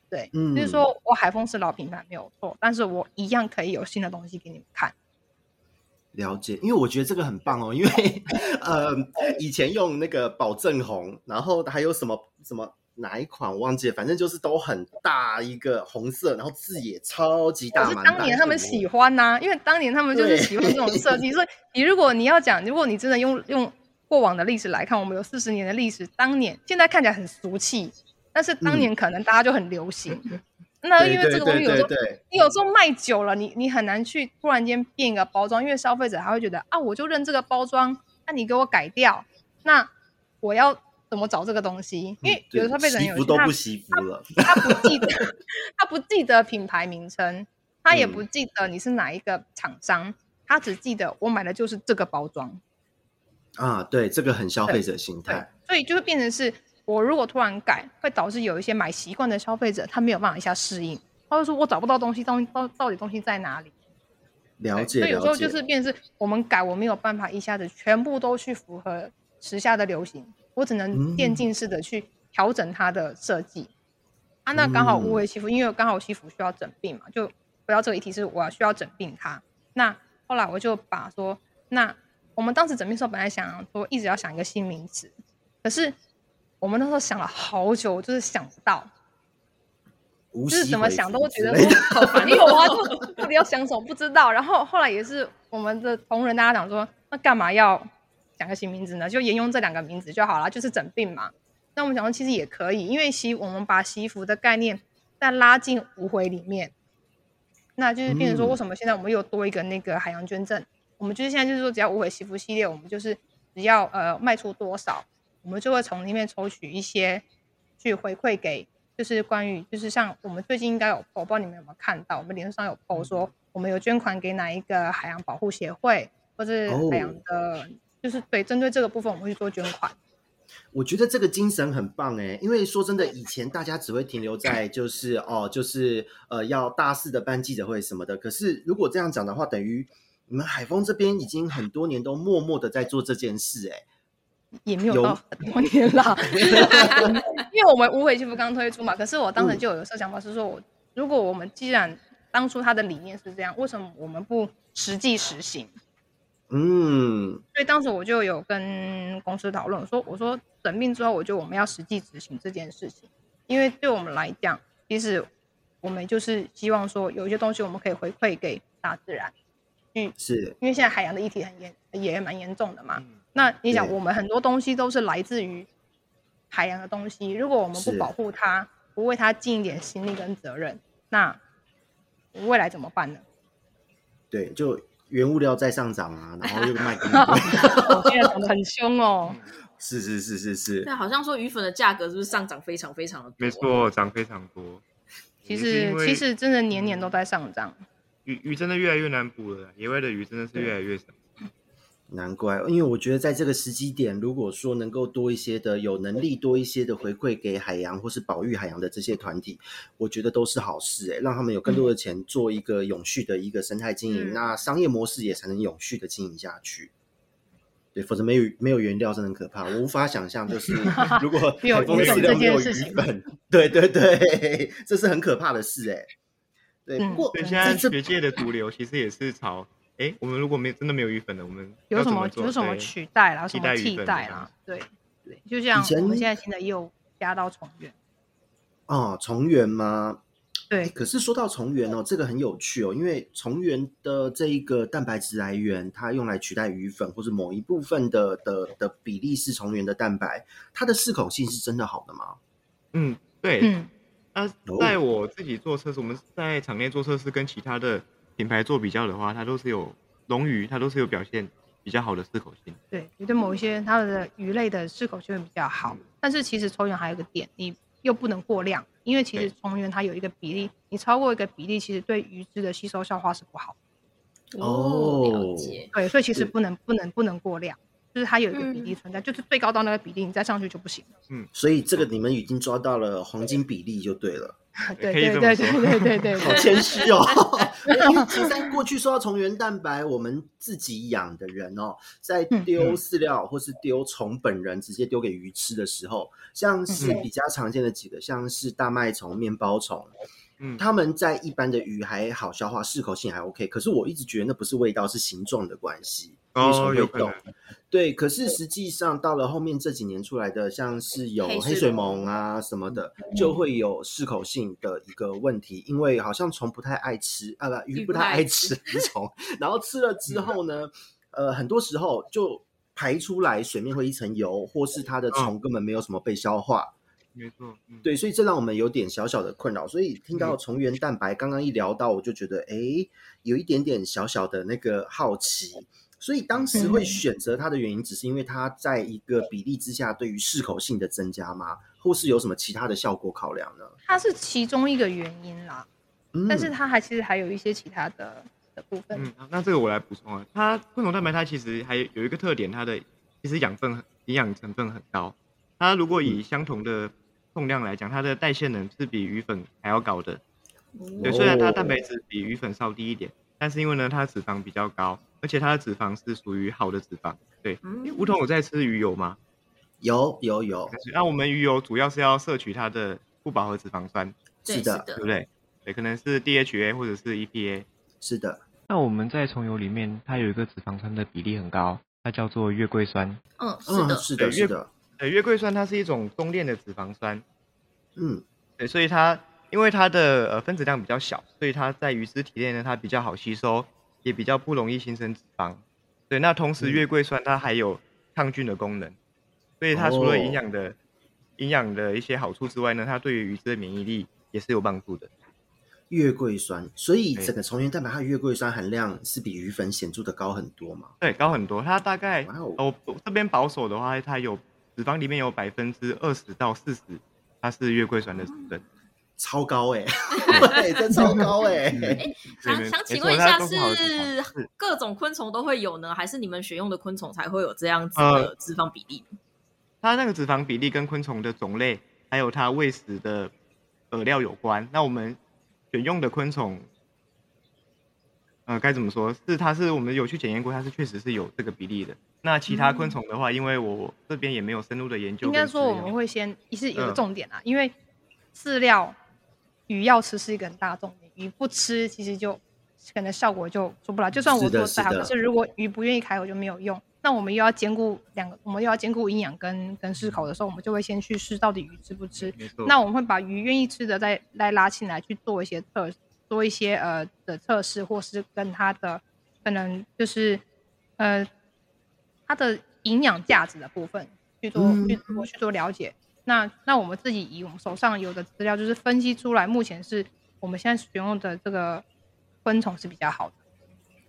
对，嗯，就是说我海丰是老品牌没有错，但是我一样可以有新的东西给你们看。了解，因为我觉得这个很棒哦，因为呃，以前用那个宝正红，然后还有什么什么哪一款我忘记了，反正就是都很大一个红色，然后字也超级大。是当年他们喜欢呐、啊，因为当年他们就是喜欢这种设计，所以 [laughs] 你如果你要讲，如果你真的用用过往的历史来看，我们有四十年的历史，当年现在看起来很俗气，但是当年可能大家就很流行。嗯那因为这个东西有时候，你有时候卖久了，你你很难去突然间变一个包装，因为消费者他会觉得啊，我就认这个包装，那你给我改掉，那我要怎么找这个东西？因为有的消费者有些他他不记得，[laughs] 他不记得品牌名称，他也不记得你是哪一个厂商，他只记得我买的就是这个包装。啊，对，这个很消费者心态，所以就会变成是。我如果突然改，会导致有一些买习惯的消费者，他没有办法一下适应，他会说：“我找不到东西，到到到底东西在哪里？”了解。所以有时候就是变成是我们改，我没有办法一下子全部都去符合时下的流行，我只能渐进式的去调整它的设计。嗯、啊，那刚好无尾西服，因为刚好西服需要整病嘛，就回到这个议题是我要需要整病它。那后来我就把说，那我们当时整病的时候，本来想说一直要想一个新名词，可是。我们那时候想了好久，就是想不到，就是怎么想都觉得说好烦恼啊！到底要想什么不知道。然后后来也是我们的同仁大家讲说，那干嘛要讲个新名字呢？就沿用这两个名字就好了，就是整病嘛。那我们想说其实也可以，因为西我们把西服的概念再拉进无回里面，那就是变成说为什么现在我们又多一个那个海洋捐赠？我们就是现在就是说只要无回西服系列，我们就是只要呃卖出多少。我们就会从里面抽取一些去回馈给，就是关于就是像我们最近应该有 po，我不知道你们有没有看到，我们脸书上有 po 说我们有捐款给哪一个海洋保护协会，或是海洋的，哦、就是对针对这个部分我们会去做捐款。我觉得这个精神很棒哎，因为说真的，以前大家只会停留在就是哦，就是呃要大肆的办记者会什么的，可是如果这样讲的话，等于你们海丰这边已经很多年都默默的在做这件事哎。也没有到很多年了，[laughs] 因为我们无悔幸福刚推出嘛。可是我当时就有一个想法是说，我如果我们既然当初他的理念是这样，为什么我们不实际实行？嗯，所以当时我就有跟公司讨论说，我说整并之后，我觉得我们要实际执行这件事情，因为对我们来讲，其实我们就是希望说，有一些东西我们可以回馈给大自然。嗯，是因为现在海洋的议题很严，也蛮严重的嘛。那你想，我们很多东西都是来自于海洋的东西，如果我们不保护它，不为它尽一点心力跟责任，那未来怎么办呢？对，就原物料在上涨啊，然后又卖更贵，我现在涨得很凶哦。[laughs] 是是是是是，对，好像说鱼粉的价格是不是上涨非常非常的多？没错，涨非常多。其实其实真的年年都在上涨。鱼鱼真的越来越难捕了，野外的鱼真的是越来越少。难怪，因为我觉得在这个时机点，如果说能够多一些的有能力多一些的回馈给海洋或是保育海洋的这些团体，我觉得都是好事哎，让他们有更多的钱做一个永续的一个生态经营，嗯、那商业模式也才能永续的经营下去。对，否则没有没有原料，真的很可怕。我无法想象，就是 [laughs] 如果 [laughs] 海丰饲料没有鱼粉，对对对，[laughs] 这是很可怕的事哎。对，不过现在学界的毒瘤其实也是朝，哎，我们如果没真的没有鱼粉的，我们有什么有什么取代啦，什么替代啦？对对，就像我们现在现在又加到重源。哦，虫源吗？对。可是说到重源哦，这个很有趣哦，因为重源的这一个蛋白质来源，它用来取代鱼粉或者某一部分的的的比例是重源的蛋白，它的适口性是真的好的吗？嗯，对。嗯。那在我自己做测试，我们在场内做测试，跟其他的品牌做比较的话，它都是有龙鱼，它都是有表现比较好的适口性。对，你对某一些它的鱼类的适口性会比较好，但是其实虫源还有个点，你又不能过量，因为其实虫源它有一个比例，你超过一个比例，其实对鱼质的吸收消化是不好。哦，了解。对，所以其实不能不能不能过量。就是它有一个比例存在，嗯、就是最高到那个比例，你再上去就不行。嗯，所以这个你们已经抓到了黄金比例就对了。[laughs] 对对对对对对 [laughs] 对，好谦虚哦。[laughs] 因为其实在过去说到从源蛋白，我们自己养的人哦，在丢饲料或是丢虫本人直接丢给鱼吃的时候，像是比较常见的几个，像是大麦虫、面包虫。嗯，他们在一般的鱼还好消化，适口性还 OK。可是我一直觉得那不是味道，是形状的关系，哦，有可能。对，可是实际上到了后面这几年出来的，像是有黑水虻啊什么的，就会有适口性的一个问题，因为好像虫不太爱吃啊，不，鱼不太爱吃虫，然后吃了之后呢，呃，很多时候就排出来水面会一层油，或是它的虫根本没有什么被消化。没错，嗯、对，所以这让我们有点小小的困扰。所以听到虫原蛋白刚刚一聊到，我就觉得哎，有一点点小小的那个好奇。所以当时会选择它的原因，只是因为它在一个比例之下对于适口性的增加吗？或是有什么其他的效果考量呢？它是其中一个原因啦，嗯、但是它还其实还有一些其他的的部分。嗯，那这个我来补充啊，它昆虫蛋白它其实还有一个特点，它的其实养分营养成分很高。它如果以相同的重量来讲，它的代谢能是比鱼粉还要高的。哦、对，虽然它蛋白质比鱼粉稍低一点，但是因为呢，它的脂肪比较高，而且它的脂肪是属于好的脂肪。对，梧桐有在吃鱼油吗？有有有。那我们鱼油主要是要摄取它的不饱和脂肪酸。是的，对不对？对，可能是 DHA 或者是 EPA。是的。那我们在虫油里面，它有一个脂肪酸的比例很高，它叫做月桂酸。嗯，是的，是的，是的。呃，月桂酸它是一种中链的脂肪酸，嗯，对，所以它因为它的呃分子量比较小，所以它在鱼脂体内呢，它比较好吸收，也比较不容易形成脂肪。对，那同时月桂酸它还有抗菌的功能，所以它除了营养的营养、哦、的一些好处之外呢，它对于鱼只的免疫力也是有帮助的。月桂酸，所以整个虫原蛋白它的月桂酸含量是比鱼粉显著的高很多嘛？对，高很多，它大概哦，哦这边保守的话，它有。脂肪里面有百分之二十到四十，它是月桂酸的成分，超高哎、欸，[laughs] 真超高哎、欸！想想请问一下，是各种昆虫都会有呢，还是你们选用的昆虫才会有这样子的脂肪比例？呃、它那个脂肪比例跟昆虫的种类，还有它喂食的饵料有关。那我们选用的昆虫。呃，该怎么说？是它是我们有去检验过，它是确实是有这个比例的。那其他昆虫的话，嗯、因为我这边也没有深入的研究。应该说我们会先，一是有个重点啊，呃、因为饲料鱼要吃是一个很大的重点，鱼不吃其实就可能效果就出不来。就算我做再好，可是如果鱼不愿意开口就没有用。那我们又要兼顾两个，我们又要兼顾营养跟跟适口的时候，我们就会先去试到底鱼吃不吃。没错。那我们会把鱼愿意吃的再再拉进来去做一些测试。做一些呃的测试，或是跟它的可能就是呃它的营养价值的部分去做去做去做了解。那那我们自己以我们手上有的资料，就是分析出来，目前是我们现在使用的这个昆虫是比较好的。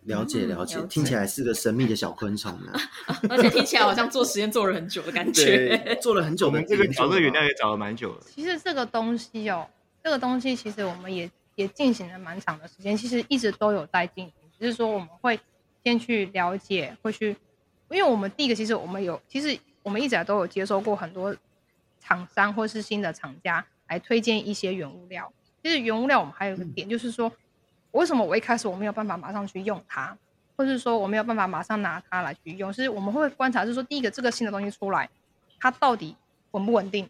了解了解，听起来是个神秘的小昆虫呢，[laughs] 而且听起来好像做实验做了很久的感觉，做了很久的这个找这个原料也找了蛮久了。其实这个东西哦，这个东西其实我们也。也进行了蛮长的时间，其实一直都有在进行，只是说我们会先去了解，会去，因为我们第一个其实我们有，其实我们一直都有接收过很多厂商或是新的厂家来推荐一些原物料。其实原物料我们还有一个点，就是说为什么我一开始我没有办法马上去用它，或是说我没有办法马上拿它来去用，是我们会观察，就是说第一个这个新的东西出来，它到底稳不稳定？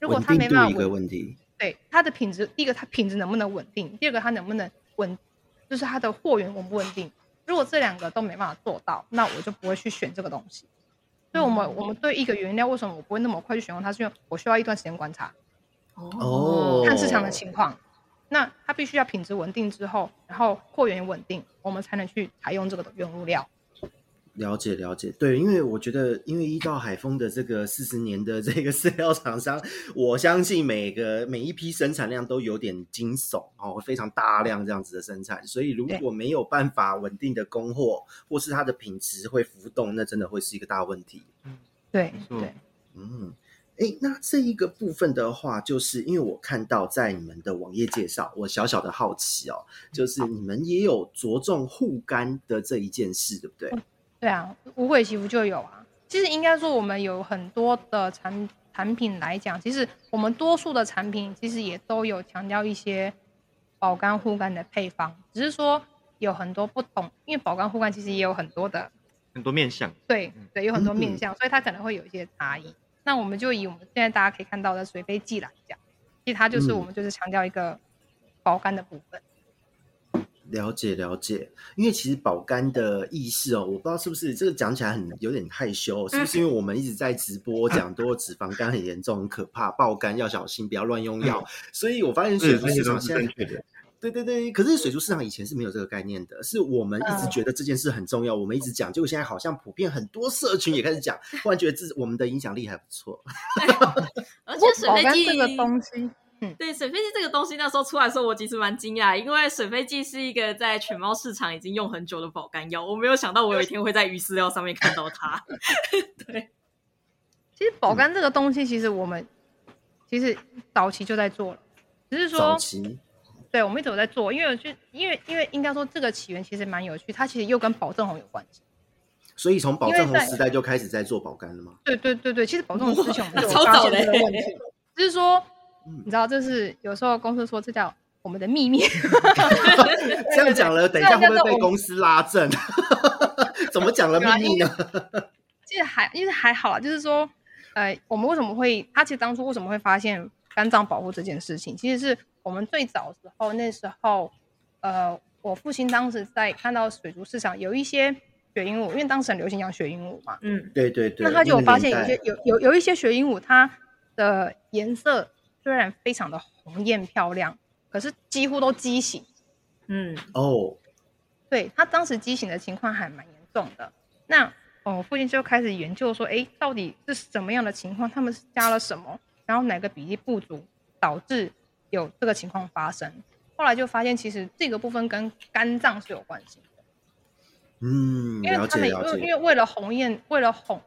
如果它没办法稳，一个问题。对它的品质，第一个它品质能不能稳定？第二个它能不能稳，就是它的货源稳不稳定？如果这两个都没办法做到，那我就不会去选这个东西。所以，我们我们对一个原料，为什么我不会那么快去选用它？是因为我需要一段时间观察，哦，看市场的情况。那它必须要品质稳定之后，然后货源稳定，我们才能去采用这个原物料。了解了解，对，因为我觉得，因为一到海丰的这个四十年的 [laughs] 这个饲料厂商，我相信每个每一批生产量都有点惊悚哦，非常大量这样子的生产，所以如果没有办法稳定的供货，或是它的品质会浮动，那真的会是一个大问题。嗯，对对，嗯，哎，那这一个部分的话，就是因为我看到在你们的网页介绍，我小小的好奇哦，就是你们也有着重护肝的这一件事，对不对？对啊，无尾耆茯就有啊。其实应该说，我们有很多的产产品来讲，其实我们多数的产品其实也都有强调一些保肝护肝的配方，只是说有很多不同，因为保肝护肝其实也有很多的很多面向。对对，有很多面向，嗯、所以它可能会有一些差异。那我们就以我们现在大家可以看到的水飞剂来讲，其实它就是我们就是强调一个保肝的部分。了解了解，因为其实保肝的意思哦，我不知道是不是这个讲起来很有点害羞，是不是因为我们一直在直播 [laughs] 讲多脂肪肝很严重很可怕，爆肝要小心，不要乱用药，嗯、所以我发现水族市场现在对对对，可是水族市场以前是没有这个概念的，是我们一直觉得这件事很重要，嗯、我们一直讲，结果现在好像普遍很多社群也开始讲，忽然觉得自我们的影响力还不错。[laughs] 而且水飞机这个东西，嗯，对水飞机这个东西那时候出来的时候，我其实蛮惊讶，因为水飞机是一个在犬猫市场已经用很久的保肝药，我没有想到我有一天会在鱼饲料上面看到它。对，其实保肝这个东西，其实我们其实早期就在做了，只是说早期。对，我们一直有在做，因为就因为因为应该说这个起源其实蛮有趣，它其实又跟保证红有关系。所以从保证红时代就开始在做保肝了吗？对对对对，其实保证红之前我们就有 [laughs] 发现这个问题，就是说，你知道，这是有时候公司说这叫我们的秘密。[laughs] 这样讲了，等一下会不会被公司拉正？[laughs] 怎么讲了秘密呢？其实还因为还好啦，就是说，呃，我们为什么会？他其实当初为什么会发现肝脏保护这件事情，其实是。我们最早时候，那时候，呃，我父亲当时在看到水族市场有一些雪鹦鹉，因为当时很流行养雪鹦鹉嘛，嗯，对对对，那他就有发现有些有有有一些雪鹦鹉，它的颜色虽然非常的红艳漂亮，可是几乎都畸形，嗯，哦，对，他当时畸形的情况还蛮严重的。那哦，我父亲就开始研究说，哎，到底是什么样的情况？他们是加了什么？然后哪个比例不足导致？有这个情况发生，后来就发现其实这个部分跟肝脏是有关系的。嗯，因为他们因为因为为了红艳，为了红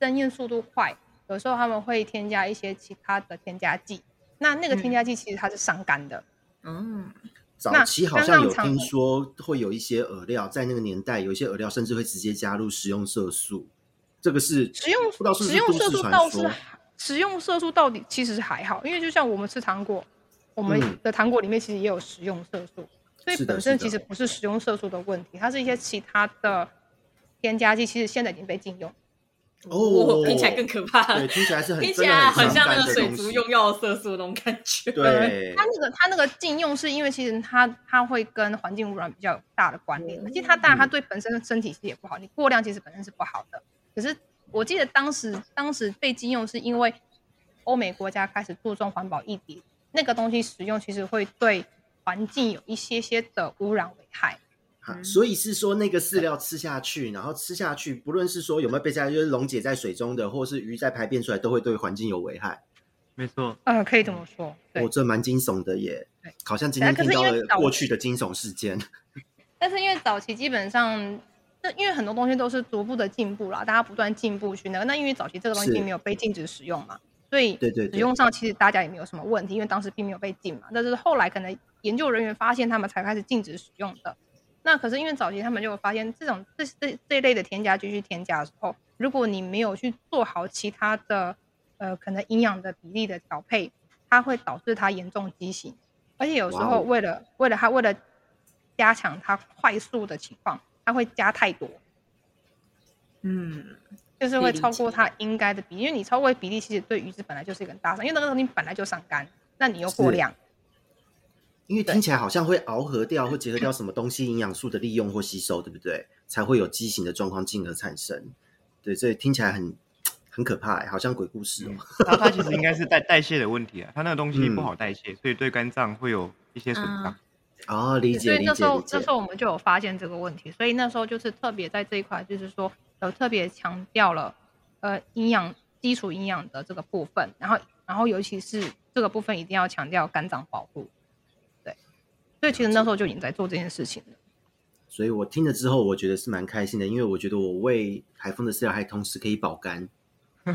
增艳速度快，有时候他们会添加一些其他的添加剂。那那个添加剂其实它是伤肝的。嗯，早期好像有听说会有一些饵料，在那个年代有一些饵料甚至会直接加入食用色素。这个是食用食用色素倒是食用色素到底其实是还好，因为就像我们吃糖果。我们的糖果里面其实也有食用色素，嗯、所以本身其实不是食用色素的问题，它是一些其他的添加剂，其实现在已经被禁用。哦，听起来更可怕。对，听起来是很听起来很像那个水族用药的色素那种感觉。[laughs] 对，它那个它那个禁用是因为其实它它会跟环境污染比较有大的关联，而且它当然它对本身的身体其实也不好，你过量其实本身是不好的。可是我记得当时当时被禁用是因为欧美国家开始注重环保议题。那个东西使用其实会对环境有一些些的污染危害，啊，所以是说那个饲料吃下去，然后吃下去，不论是说有没有被加，就是溶解在水中的，或是鱼在排便出来，都会对环境有危害。没错，嗯，可以这么说。我哦，这蛮惊悚的耶，好像今天听到了过去的惊悚事件。[laughs] 但是因为早期基本上，那因为很多东西都是逐步的进步啦，大家不断进步去那个，那因为早期这个东西并没有被禁止使用嘛。所以对对，使用上其实大家也没有什么问题，因为当时并没有被禁嘛。但是后来可能研究人员发现，他们才开始禁止使用的。那可是因为早期他们就会发现，这种这这这一类的添加剂去添加的时候，如果你没有去做好其他的呃可能营养的比例的调配，它会导致它严重畸形。而且有时候为了为了它为了加强它快速的情况，它会加太多。嗯。就是会超过它应该的比例，因为你超过比例，其实对鱼子本来就是一个很大伤，因为那个东西本来就伤肝，那你又过量，因为听起来好像会螯合掉，或结合掉什么东西营养素的利用或吸收，对不对？才会有畸形的状况进而产生。对，所以听起来很很可怕，好像鬼故事哦。它它其实应该是代代谢的问题啊，它那个东西不好代谢，嗯、所以对肝脏会有一些损伤。哦，理解理解。所以那时候那时候我们就有发现这个问题，所以那时候就是特别在这一块，就是说。有特别强调了，呃，营养基础营养的这个部分，然后，然后尤其是这个部分一定要强调肝脏保护，对，所以其实那时候就已经在做这件事情了。所以我听了之后，我觉得是蛮开心的，因为我觉得我喂海风的饲料还同时可以保肝。[laughs]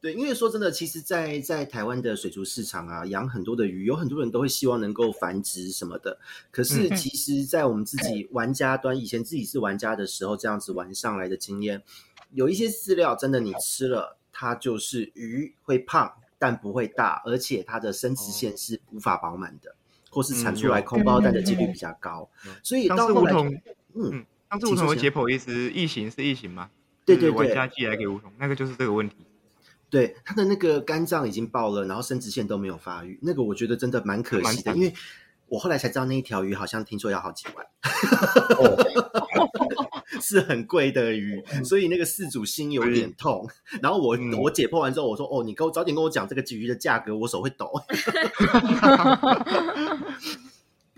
对，因为说真的，其实在，在在台湾的水族市场啊，养很多的鱼，有很多人都会希望能够繁殖什么的。可是，其实，在我们自己玩家端，以前自己是玩家的时候，这样子玩上来的经验，有一些饲料真的你吃了，它就是鱼会胖，但不会大，而且它的生殖腺是无法饱满的，或是产出来空包蛋的几率比较高。所以到后来，嗯，当时梧桐的解剖意思，异形是异形吗？对对对，玩家寄来给梧桐，那个就是这个问题。对，他的那个肝脏已经爆了，然后生殖腺都没有发育，那个我觉得真的蛮可惜的，因为我后来才知道那一条鱼好像听说要好几万，[laughs] 是很贵的鱼，所以那个事主心有点痛。然后我、嗯、我解剖完之后，我说：“哦，你给我早点跟我讲这个鲫鱼的价格，我手会抖。[laughs] ”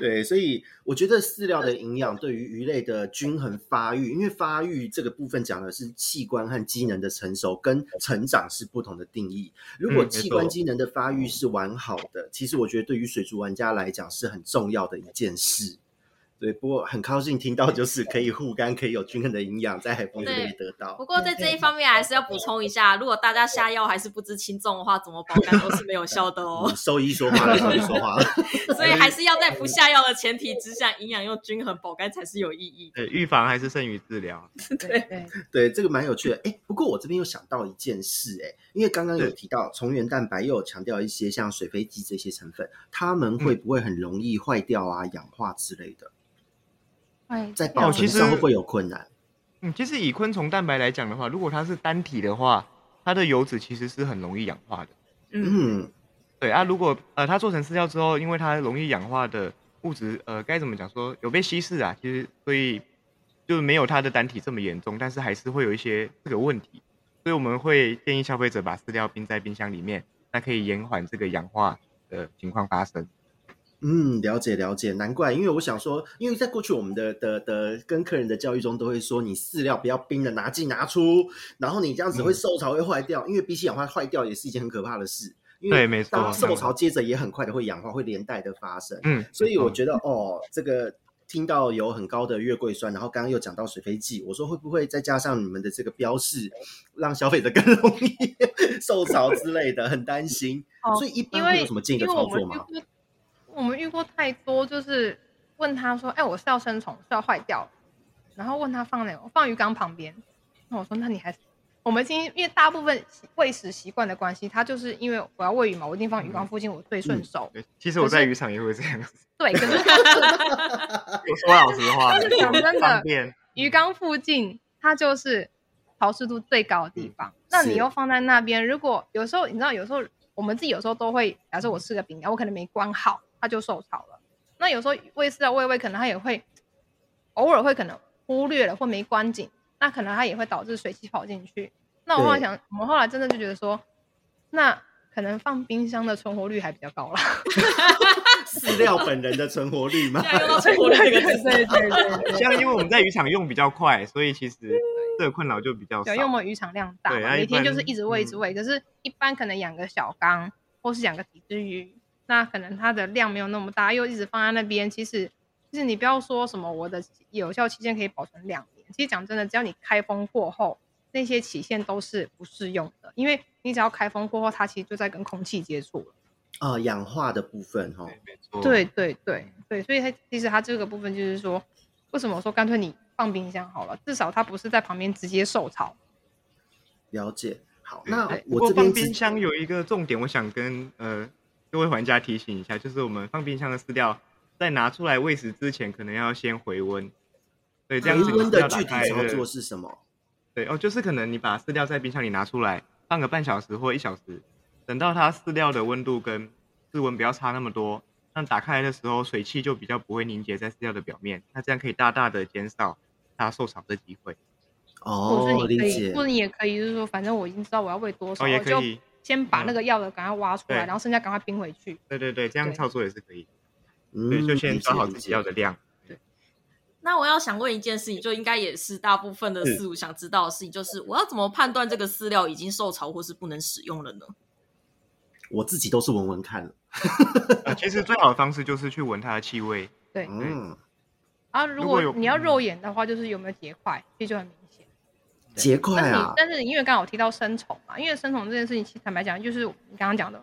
对，所以我觉得饲料的营养对于鱼类的均衡发育，因为发育这个部分讲的是器官和机能的成熟跟成长是不同的定义。如果器官机能的发育是完好的，其实我觉得对于水族玩家来讲是很重要的一件事。对，不过很高兴听到就是可以护肝，可以有均衡的营养在海丰这里得到。不过在这一方面还是要补充一下，如果大家下药还是不知轻重的话，怎么保肝都是没有效的哦。兽医说话了，兽医说话了。[laughs] 所以还是要在不下药的前提之下，营养又均衡，保肝才是有意义。对，预防还是胜于治疗。[laughs] 对对对，这个蛮有趣的。哎，不过我这边又想到一件事，哎，因为刚刚有提到虫原蛋白，又有强调一些像水飞蓟这些成分，它们会不会很容易坏掉啊、氧化之类的？在保存上会不会有困难？嗯，其实以昆虫蛋白来讲的话，如果它是单体的话，它的油脂其实是很容易氧化的。嗯，对啊，如果呃它做成饲料之后，因为它容易氧化的物质，呃，该怎么讲说有被稀释啊？其实所以就没有它的单体这么严重，但是还是会有一些这个问题。所以我们会建议消费者把饲料冰在冰箱里面，那可以延缓这个氧化的情况发生。嗯，了解了解，难怪，因为我想说，因为在过去我们的的的跟客人的教育中，都会说你饲料不要冰的拿进拿出，然后你这样子会受潮会坏掉，嗯、因为比起氧化坏掉也是一件很可怕的事。因为没错，受潮接着也很快的会氧化，会连带的发生。嗯，所以我觉得、嗯、哦，这个听到有很高的月桂酸，然后刚刚又讲到水飞剂，我说会不会再加上你们的这个标示，让消费者更 [laughs] 容易 [laughs] 受潮之类的，很担心。哦、所以一般会有什么建议的操作吗？我们遇过太多，就是问他说：“哎，我是要生虫，是要坏掉。”然后问他放哪？我放鱼缸旁边。那我说：“那你还是……我们今天因为大部分喂食习惯的关系，他就是因为我要喂鱼嘛，我一定放鱼缸附近，我最顺手。嗯嗯”其实我在渔场也会这样子。对，可是他我 [laughs] 说老实话，但是讲真的，[laughs] 鱼缸附近它就是潮湿度最高的地方。嗯、那你又放在那边，如果有时候你知道，有时候我们自己有时候都会，假设我吃个饼干，我可能没关好。它就受潮了。那有时候喂饲料喂喂，可能它也会偶尔会可能忽略了或没关紧，那可能它也会导致水汽跑进去。那我后来想，我们后来真的就觉得说，那可能放冰箱的存活率还比较高了。[laughs] 饲料本人的存活率吗？[laughs] 存活率对对 [laughs] 对。像因为我们在渔场用比较快，所以其实这个困扰就比较少。因为我们渔场量大，每天就是一直喂一直喂。可是，一般可能养个小缸，或是养个几只鱼。那可能它的量没有那么大，又一直放在那边。其实，其实你不要说什么我的有效期限可以保存两年。其实讲真的，只要你开封过后，那些期限都是不适用的，因为你只要开封过后，它其实就在跟空气接触了。啊、呃，氧化的部分哈。对对对对，所以它其实它这个部分就是说，为什么说干脆你放冰箱好了，至少它不是在旁边直接受潮。了解。好，那我这边放冰箱有一个重点，我想跟呃。各位玩家提醒一下，就是我们放冰箱的饲料，在拿出来喂食之前，可能要先回温。对，这样子。回温的具体操作是什么？对哦，就是可能你把饲料在冰箱里拿出来，放个半小时或一小时，等到它饲料的温度跟室温不要差那么多，那打开来的时候，水汽就比较不会凝结在饲料的表面，那这样可以大大的减少它受潮的机会。哦，或者你可以，理解。或者你也可以，就是说，反正我已经知道我要喂多少，哦，也可以。先把那个药的赶快挖出来，嗯、然后剩下赶快冰回去。对对对，这样操作也是可以。对，就先找好自己要的量。对。那我要想问一件事情，就应该也是大部分的饲主想知道的事情，就是我要怎么判断这个饲料已经受潮或是不能使用了呢？我自己都是闻闻看了。[laughs] 其实最好的方式就是去闻它的气味。对。嗯。啊，如果你要肉眼的话，就是有没有结块，这就很明。结块啊！但是因为刚好提到生虫嘛，因为生虫这件事情，其实坦白讲，就是你刚刚讲的，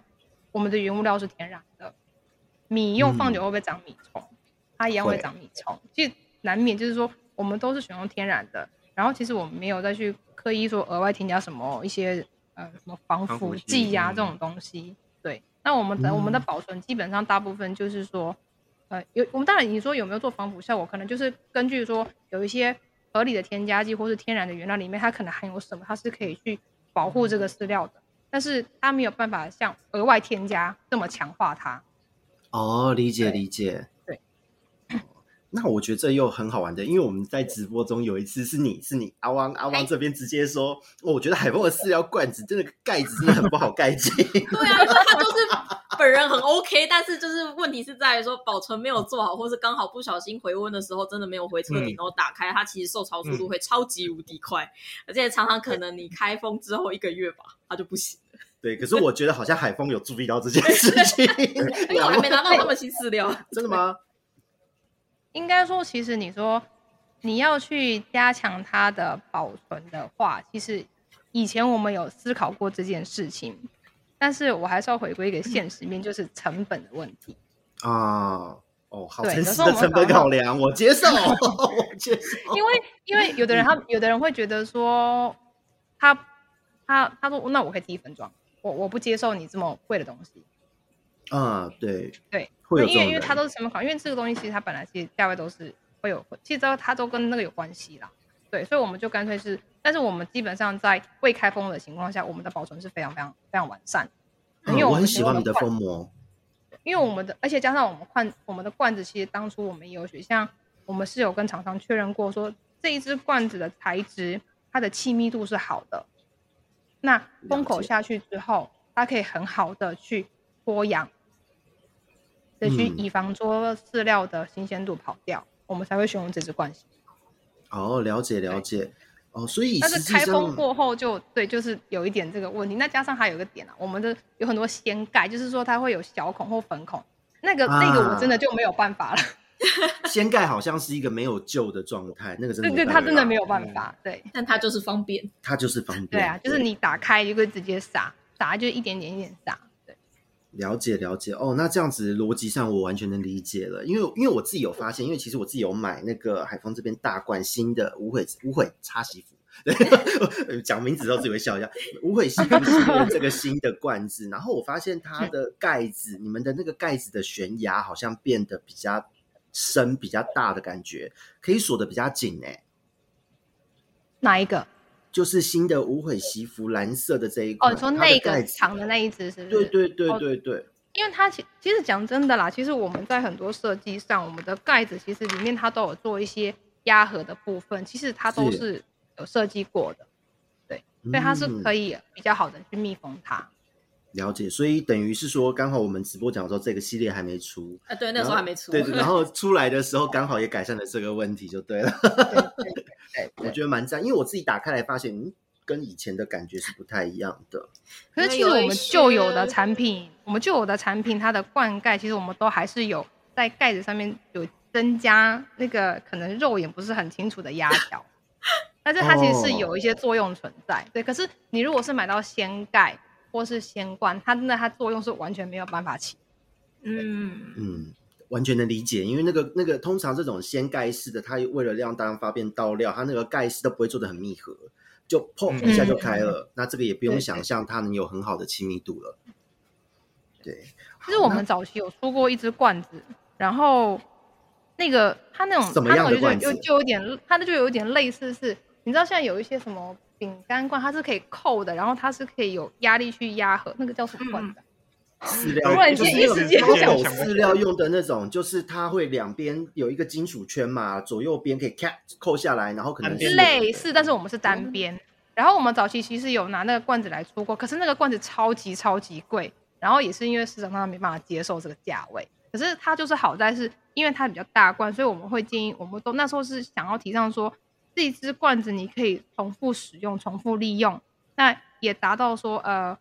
我们的原物料是天然的，米用放久会不会长米虫？嗯、它一样会长米虫，其实难免就是说，我们都是选用天然的，然后其实我们没有再去刻意说额外添加什么一些呃什么防腐剂呀、啊、这种东西。对，那我们的、嗯、我们的保存基本上大部分就是说，呃，有我们当然你说有没有做防腐效果，可能就是根据说有一些。合理的添加剂或是天然的原料里面，它可能含有什么？它是可以去保护这个饲料的。但是它没有办法像额外添加这么强化它。哦，理解理解。那我觉得这又很好玩的，因为我们在直播中有一次是你是你阿汪阿汪这边直接说，哦，我觉得海峰的饲料罐子真的盖子真的很不好盖紧。[laughs] 对啊，因为他就是本人很 OK，但是就是问题是在于说保存没有做好，或是刚好不小心回温的时候真的没有回车顶，然后打开，它其实受潮速度会超级无敌快，而且常常可能你开封之后一个月吧，它就不行了。对，可是我觉得好像海峰有注意到这件事情，[laughs] 因为我还没拿到那么新饲料。真的吗？应该说，其实你说你要去加强它的保存的话，其实以前我们有思考过这件事情，但是我还是要回归一个现实面，就是成本的问题啊。哦，好诚实的成本考量，我接受，我接受。因为 [laughs] 因为有的人他有的人会觉得说，他他他说，那我可以自己分装，我我不接受你这么贵的东西。啊，对对。因为因为它都是成本考，因为这个东西其实它本来其实价位都是会有，其实它都跟那个有关系啦。对，所以我们就干脆是，但是我们基本上在未开封的情况下，我们的保存是非常非常非常完善。因为我很喜欢你的封膜，因为我们的，而且加上我们罐我们的罐子，其实当初我们也有学，像我们是有跟厂商确认过，说这一只罐子的材质，它的气密度是好的，那封口下去之后，它可以很好的去脱氧。得去以防说饲料的新鲜度跑掉，嗯，我们才会选用这只罐型。哦，了解了解。哦，所以但是开封过后就对，就是有一点这个问题。那加上还有一个点啊，我们的有很多掀盖，就是说它会有小孔或粉孔，那个、啊、那个我真的就没有办法了。[laughs] 掀盖好像是一个没有救的状态，那个真的对对，它真的没有办法。嗯、对，但它就是方便，它就是方便。对啊，就是你打开就可以直接撒，撒就一点点一点撒。了解了解。哦，那这样子逻辑上我完全能理解了，因为因为我自己有发现，因为其实我自己有买那个海峰这边大罐新的无悔无悔擦洗服，[laughs] 讲名字之后自己会笑一下，无悔洗服这个新的罐子，然后我发现它的盖子，你们的那个盖子的悬崖好像变得比较深、比较大的感觉，可以锁的比较紧哎，哪一个？就是新的无悔西服蓝色的这一款，哦，说那个长的那一只是不是？对对对对对，因为它其其实讲真的啦，其实我们在很多设计上，我们的盖子其实里面它都有做一些压合的部分，其实它都是有设计过的，对，所以它是可以比较好的去密封它。了解，所以等于是说，刚好我们直播讲的时候，这个系列还没出啊，对，那时候还没出，对，然后 [laughs] 出来的时候刚好也改善了这个问题，就对了。对对对 [laughs] 对我觉得蛮赞，因为我自己打开来发现，嗯，跟以前的感觉是不太一样的。可是其实我们旧有的产品，我们旧有的产品，它的灌溉其实我们都还是有在盖子上面有增加那个可能肉眼不是很清楚的压条，[laughs] 但是它其实是有一些作用存在。对，可是你如果是买到掀盖。或是先罐，它真的它作用是完全没有办法起。嗯嗯，完全能理解，因为那个那个通常这种掀盖式的，它为了让大家方便倒料，它那个盖式都不会做的很密合，就砰一下就开了。嗯、那这个也不用想象它能有很好的亲密度了。对，对，其实我们早期有出过一只罐子，然后那个它那种什么样的罐子？就就，就有点，它那就有点类似是，你知道现在有一些什么？饼干罐它是可以扣的，然后它是可以有压力去压合，那个叫什么罐子？饲料就是一直接有饲料用的那种，就是它会两边有一个金属圈嘛，左右边可以卡扣下来，然后可能是类似，但是我们是单边。嗯、然后我们早期其实有拿那个罐子来出过，可是那个罐子超级超级贵，然后也是因为市场上没办法接受这个价位。可是它就是好在是因为它比较大罐，所以我们会建议，我们都那时候是想要提倡说。这一支罐子你可以重复使用、重复利用，那也达到说呃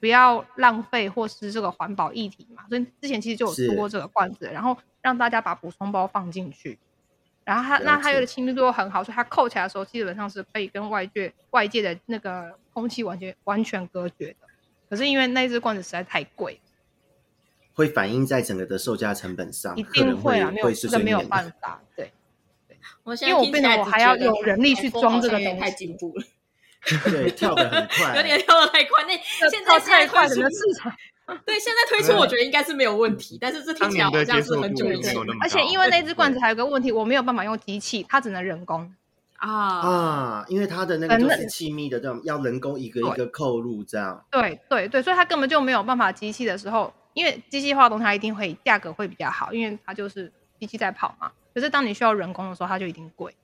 不要浪费或是这个环保议题嘛。所以之前其实就有出过这个罐子，然后让大家把补充包放进去，然后它那它有的亲密度很好，所以它扣起来的时候基本上是可以跟外界外界的那个空气完全完全隔绝的。可是因为那只罐子实在太贵，会反映在整个的售价成本上，一定会啊，没有这个没有办法，对。因为我变得我还要有人力去装这个东西，太进步了。[laughs] 对，跳得很 [laughs] 快，有点跳得太快。那现在太快的市场，对，现在推出我觉得应该是没有问题，但是这听起来好像是很久以前。而且因为那只罐子还有个问题，我没有办法用机器，它只能人工。啊啊，因为它的那个就是气密的这种，要人工一个一个扣入这样。对对对，所以它根本就没有办法机器的时候，因为机器化的东西它一定会价格会比较好，因为它就是机器在跑嘛。可是当你需要人工的时候，它就一定贵。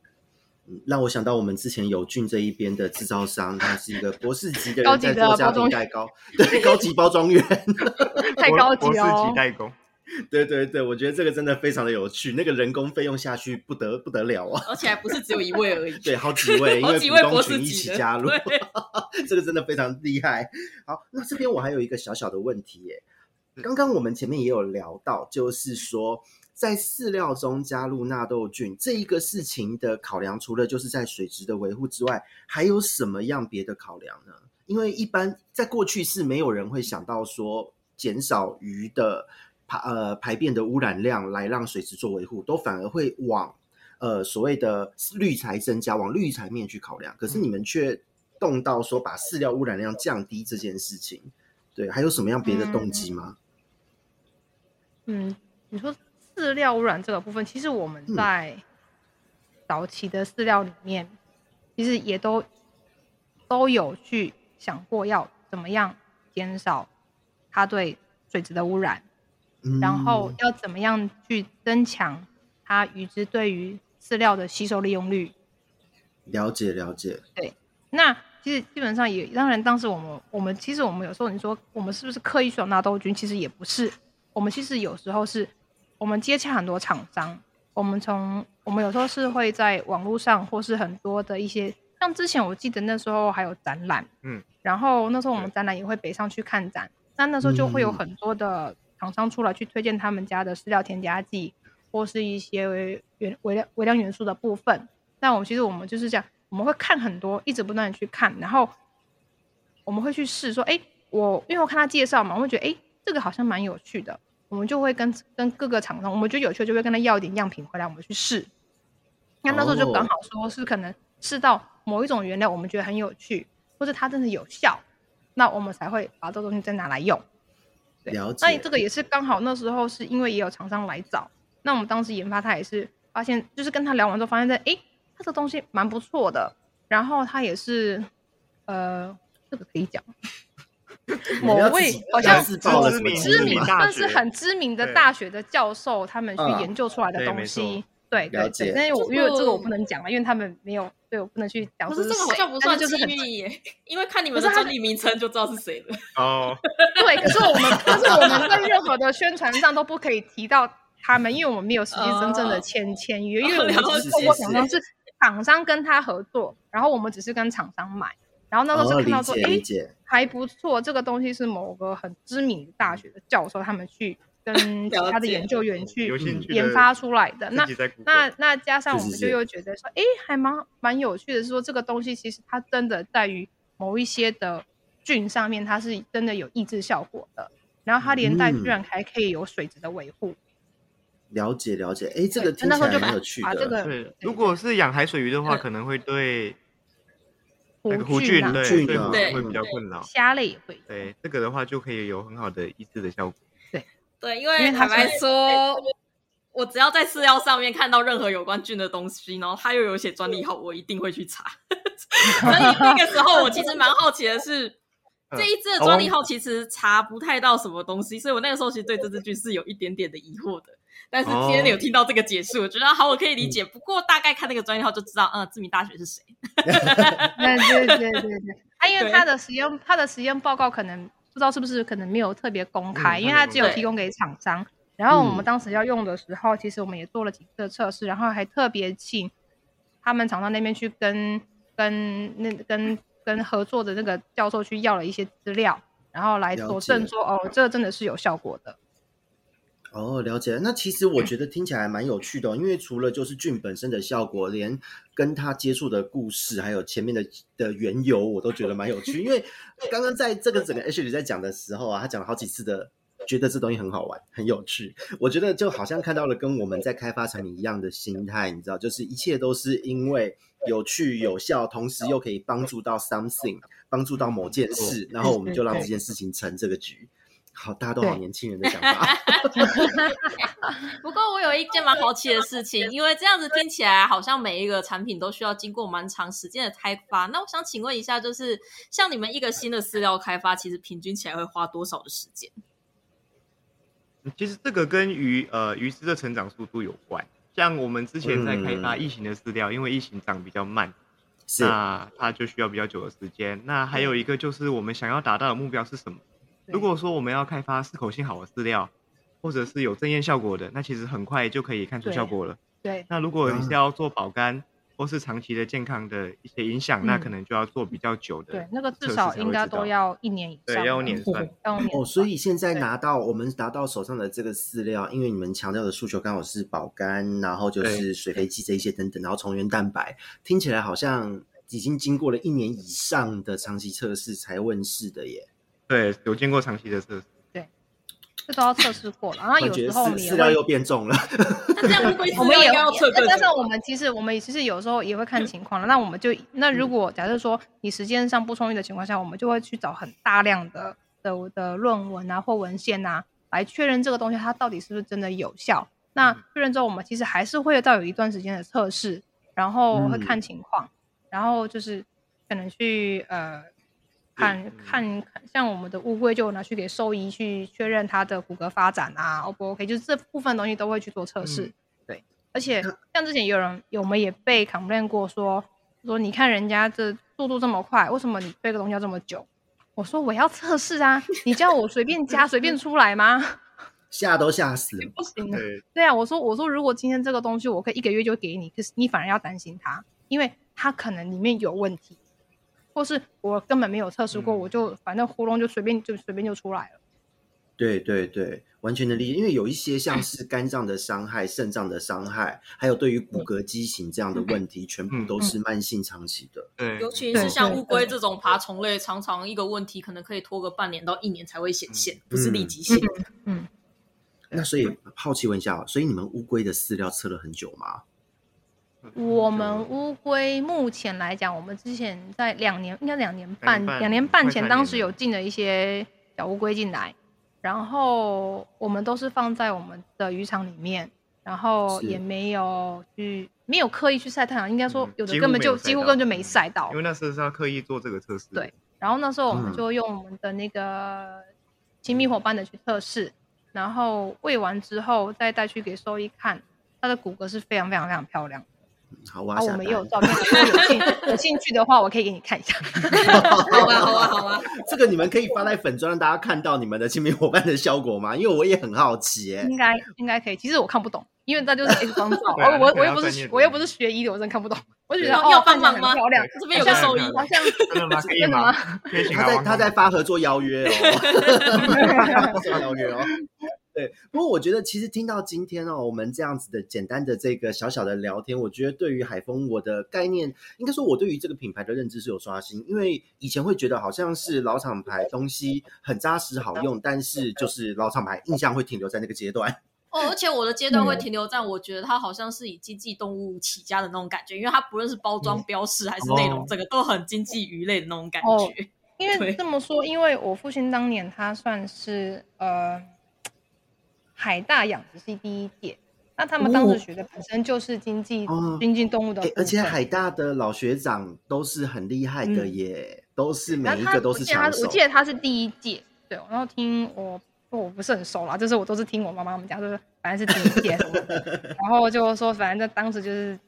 让我想到我们之前友俊这一边的制造商，他是一个博士级的人在做家庭代工，对，高级包装员，[laughs] 太高级了。博士级代工，对对对，我觉得这个真的非常的有趣，那个人工费用下去不得不得了啊！而且还不是只有一位而已，对，好几位，[laughs] 因为股东群一起加入，这个真的非常厉害。好，那这边我还有一个小小的问题耶，刚刚我们前面也有聊到，就是说。在饲料中加入纳豆菌这一个事情的考量，除了就是在水质的维护之外，还有什么样别的考量呢？因为一般在过去是没有人会想到说减少鱼的排呃排便的污染量来让水质做维护，都反而会往呃所谓的滤材增加，往滤材面去考量。可是你们却动到说把饲料污染量降低这件事情，对，还有什么样别的动机吗？嗯，你说。饲料污染这个部分，其实我们在早期的饲料里面，嗯、其实也都都有去想过要怎么样减少它对水质的污染，嗯、然后要怎么样去增强它鱼只对于饲料的吸收利用率。了解了解。对，那其实基本上也当然，当时我们我们其实我们有时候你说我们是不是刻意选纳豆菌？其实也不是，我们其实有时候是。我们接洽很多厂商，我们从我们有时候是会在网络上，或是很多的一些，像之前我记得那时候还有展览，嗯，然后那时候我们展览也会北上去看展，那那时候就会有很多的厂商出来去推荐他们家的饲料添加剂，或是一些微元微量微量元素的部分。那我们其实我们就是这样，我们会看很多，一直不断的去看，然后我们会去试说，哎，我因为我看他介绍嘛，我会觉得，哎，这个好像蛮有趣的。我们就会跟跟各个厂商，我们觉得有趣，就会跟他要一点样品回来，我们去试。那那时候就刚好说是可能试到某一种原料，我们觉得很有趣，或者它真的有效，那我们才会把这个东西再拿来用。对，了解。那这个也是刚好那时候是因为也有厂商来找，那我们当时研发他也是发现，就是跟他聊完之后发现，在哎，他这东西蛮不错的，然后他也是呃，这个可以讲。[laughs] 某位好像是知名，知名，但是很知名的大学的教授，他们去研究出来的东西，对对对。但是我因为这个我不能讲了，因为他们没有，对我不能去讲。可是这个好像不算机密耶，因为看你们的专利名称就知道是谁了。哦，[laughs] 对，可是我们，可是我们在任何的宣传上都不可以提到他们，因为我们没有实际真正的签签约，因为我们只是通过厂商，是厂商跟他合作，然后我们只是跟厂商买。然后那时候就看到说，哎、哦，还不错，这个东西是某个很知名的大学的教授他们去 [laughs] 跟其他的研究员去研发出来的。那那那加上我们就又觉得说，哎，还蛮蛮有趣的，是说这个东西其实它真的在于某一些的菌上面，它是真的有抑制效果的。然后它连带居然还可以有水质的维护。嗯、了解了解，哎，这个听起来蛮有趣的。这个对，如果是养海水鱼的话，可能会对。弧菌啊，对对，会比较困扰。虾类也会。对，这个的话就可以有很好的抑制的效果。对对，因为坦白说，我只要在饲料上面看到任何有关菌的东西，然后它又有写专利号，我一定会去查。[laughs] 所以那个时候，我其实蛮好奇的是，这一支的专利号其实查不太到什么东西，所以我那个时候其实对这支菌是有一点点的疑惑的。但是今天有听到这个解释，我觉得好，我可以理解。不过大概看那个专业号就知道，嗯，知名大学是谁。对对对对对，他因为他的实验，他的实验报告可能不知道是不是可能没有特别公开，因为他只有提供给厂商。然后我们当时要用的时候，其实我们也做了几次测试，然后还特别请他们厂商那边去跟跟那跟跟合作的那个教授去要了一些资料，然后来佐证说，哦，这个真的是有效果的。哦，了解。那其实我觉得听起来蛮有趣的哦，因为除了就是菌本身的效果，连跟他接触的故事，还有前面的的缘由，我都觉得蛮有趣。因为 [laughs] 刚刚在这个整个 Ashley 在讲的时候啊，他讲了好几次的，觉得这东西很好玩、很有趣。我觉得就好像看到了跟我们在开发产品一样的心态，你知道，就是一切都是因为有趣、有效，同时又可以帮助到 something，帮助到某件事，然后我们就让这件事情成这个局。好，大家都好年轻人的想法。[laughs] [laughs] 不过我有一件蛮好奇的事情，因为这样子听起来好像每一个产品都需要经过蛮长时间的开发。那我想请问一下，就是像你们一个新的饲料开发，其实平均起来会花多少的时间？其实这个跟鱼呃鱼只的成长速度有关。像我们之前在开发异形的饲料，嗯、因为异形长比较慢，那它就需要比较久的时间。那还有一个就是我们想要达到的目标是什么？如果说我们要开发适口性好的饲料，或者是有正验效果的，那其实很快就可以看出效果了。对。对，那如果你是要做保肝或是长期的健康的一些影响，嗯、那可能就要做比较久的。对，那个至少应该都要一年以上。对，要年算。哦，所以现在拿到我们拿到手上的这个饲料，因为你们强调的诉求刚好是保肝，然后就是水肥剂这一些等等，然后虫源蛋白，听起来好像已经经过了一年以上的长期测试才问世的耶。对，有经过长期的测试。对，这都要测试过了。然后有时候饲料又变重了。[laughs] 那这样我们也要测。但是我们其实我们其实有时候也会看情况了。那我们就那如果假设说你时间上不充裕的情况下，我们就会去找很大量的的的论文啊或文献啊，来确认这个东西它到底是不是真的有效。那确认之后，我们其实还是会到有一段时间的测试，然后会看情况，嗯、然后就是可能去呃。看看看，像我们的乌龟就拿去给兽医去确认它的骨骼发展啊，O 不 OK？就是这部分东西都会去做测试，嗯、对。而且像之前有人，有我们也被 complain 过说，说你看人家这速度这么快，为什么你背个东西要这么久？我说我要测试啊，你叫我随便加随便出来吗？[laughs] 吓都吓死了，[laughs] 不行的。对，对啊，我说我说如果今天这个东西我可以一个月就给你，可是你反而要担心它，因为它可能里面有问题。或是我根本没有测试过，嗯、我就反正喉咙就随便就随便就出来了。对对对，完全的理解。因为有一些像是肝脏的伤害、肾脏的伤害，还有对于骨骼畸形这样的问题，嗯、全部都是慢性长期的。对，尤其是像乌龟这种爬虫类，常常一个问题可能可以拖个半年到一年才会显现，嗯、不是立即性的。嗯，嗯那所以好奇问一下，所以你们乌龟的饲料测了很久吗？我们乌龟目前来讲，我们之前在两年，应该两年半，两年半前，当时有进了一些小乌龟进来，然后我们都是放在我们的渔场里面，然后也没有去，没有刻意去晒太阳，应该说有的根本就几乎根本就没晒到，因为那时候是要刻意做这个测试。对，然后那时候我们就用我们的那个亲密伙伴的去测试，然后喂完之后再带去给兽医看，它的骨骼是非常非常非常漂亮。好啊，我们也有照片，如果有兴有兴趣的话，我可以给你看一下。[laughs] 好啊，好啊，好啊，这个你们可以发在粉专，让大家看到你们的亲密伙伴的效果吗？因为我也很好奇，哎，应该应该可以。其实我看不懂，因为那就是 X 光照，我我我又不是我又不是学医的，我真看不懂。我觉得要帮忙吗？漂亮，这边有个兽医，好像 [laughs] 真的吗？真的吗？他在他在发合作邀约哦，[laughs] 做邀约哦。对，不过我觉得其实听到今天哦，我们这样子的简单的这个小小的聊天，我觉得对于海丰我的概念，应该说我对于这个品牌的认知是有刷新，因为以前会觉得好像是老厂牌东西很扎实好用，但是就是老厂牌印象会停留在那个阶段。[laughs] 哦，而且我的阶段会停留在我觉得它好像是以经济动物起家的那种感觉，因为它不论是包装标识还是内容，整个都很经济鱼类的那种感觉。哦，因为 [laughs] 这么说，因为我父亲当年他算是呃。海大养殖系第一届，那他们当时学的本身就是经济、哦、经济动物的、欸，而且海大的老学长都是很厉害的耶，嗯、都是每一个都是强手。我记得他是第一届，对，然后听我我不是很熟啦，就是我都是听我妈妈他们讲，就是反正是第一届，[laughs] 然后就说反正在当时就是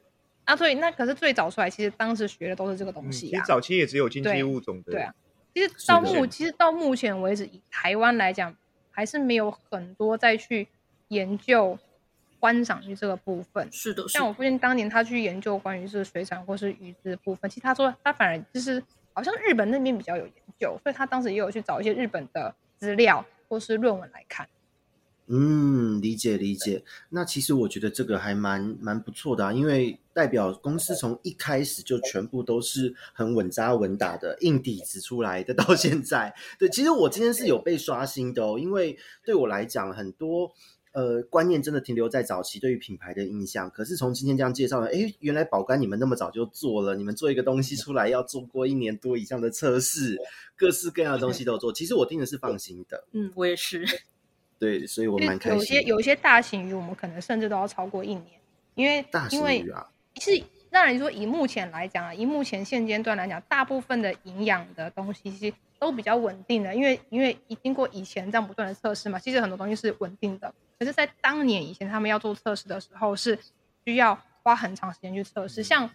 啊，所以那可是最早出来，其实当时学的都是这个东西、啊。嗯、其实早期也只有经济物种的，对啊，其实到目其实到目前为止，以台湾来讲。还是没有很多再去研究观赏鱼这个部分。是的，像我父亲当年他去研究关于这个水产或是鱼的部分，其实他说他反而就是好像日本那边比较有研究，所以他当时也有去找一些日本的资料或是论文来看。嗯，理解理解。那其实我觉得这个还蛮蛮不错的啊，因为代表公司从一开始就全部都是很稳扎稳打的硬底子出来的，[laughs] 到现在。对，其实我今天是有被刷新的哦，因为对我来讲，很多呃观念真的停留在早期对于品牌的印象。可是从今天这样介绍了，哎，原来宝干你们那么早就做了，你们做一个东西出来要做过一年多以上的测试，各式各样的东西都做。其实我听的是放心的。嗯，我也是。对，所以我蛮开心。有些有一些大型鱼，我们可能甚至都要超过一年，因为大型鱼啊，是。让人，说以目前来讲啊，以目前现阶段来讲，大部分的营养的东西其实都比较稳定的，因为因为已经过以前这样不断的测试嘛，其实很多东西是稳定的。可是，在当年以前他们要做测试的时候，是需要花很长时间去测试。像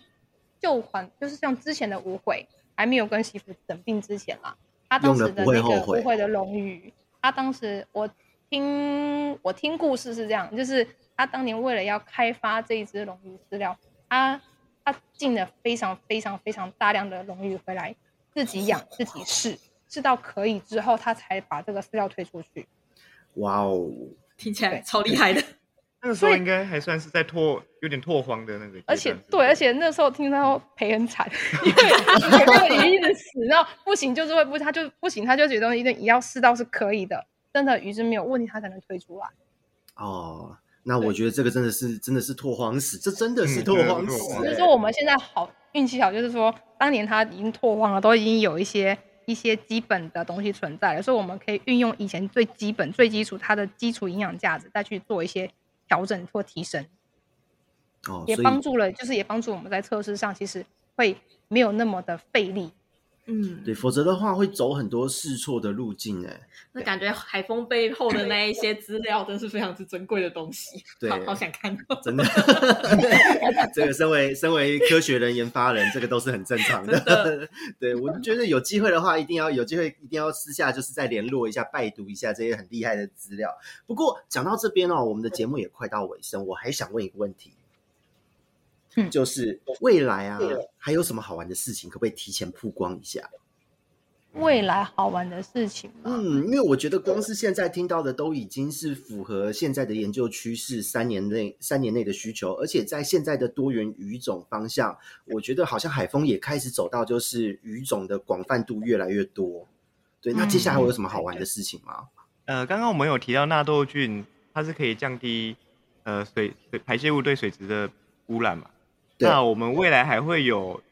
旧款，就是像之前的无悔还没有跟媳妇整病之前啦，他当时的那个无悔的龙鱼，他当时我听我听故事是这样，就是他当年为了要开发这一只龙鱼饲料，他。他进了非常非常非常大量的龙鱼回来，自己养自己试，试到可以之后，他才把这个饲料推出去。哇哦，听起来超厉害的。[laughs] 那个时候应该还算是在拓，有点拓荒的那个。而且对，而且那时候听到赔很惨，[laughs] 因为这个鱼一直死，然后不行就是会不，他就不行，他就觉得一定要试到是可以的，真的鱼是没有问题，它才能推出来。哦。那我觉得这个真的是真的是拓荒史，这真的是拓荒史。就是说我们现在好运气好，就是说当年它已经拓荒了，都已经有一些一些基本的东西存在了，所以我们可以运用以前最基本、最基础它的基础营养价值，再去做一些调整或提升。哦，也帮助了，就是也帮助我们在测试上其实会没有那么的费力。嗯，对，否则的话会走很多试错的路径，哎，那感觉海风背后的那一些资料真是非常之珍贵的东西，[laughs] 对，好，好想看到，真的，[laughs] 这个身为身为科学人、研发人，这个都是很正常的。的对，我觉得有机会的话，一定要有机会，一定要私下就是再联络一下，拜读一下这些很厉害的资料。不过讲到这边哦，我们的节目也快到尾声，我还想问一个问题。就是未来啊，还有什么好玩的事情，可不可以提前曝光一下？未来好玩的事情，嗯，因为我觉得光是现在听到的都已经是符合现在的研究趋势，三年内三年内的需求，而且在现在的多元语种方向，我觉得好像海风也开始走到就是语种的广泛度越来越多。对，那接下来会有什么好玩的事情吗？嗯、呃，刚刚我们有提到纳豆菌，它是可以降低呃水水排泄物对水质的污染嘛？那我们未来还会有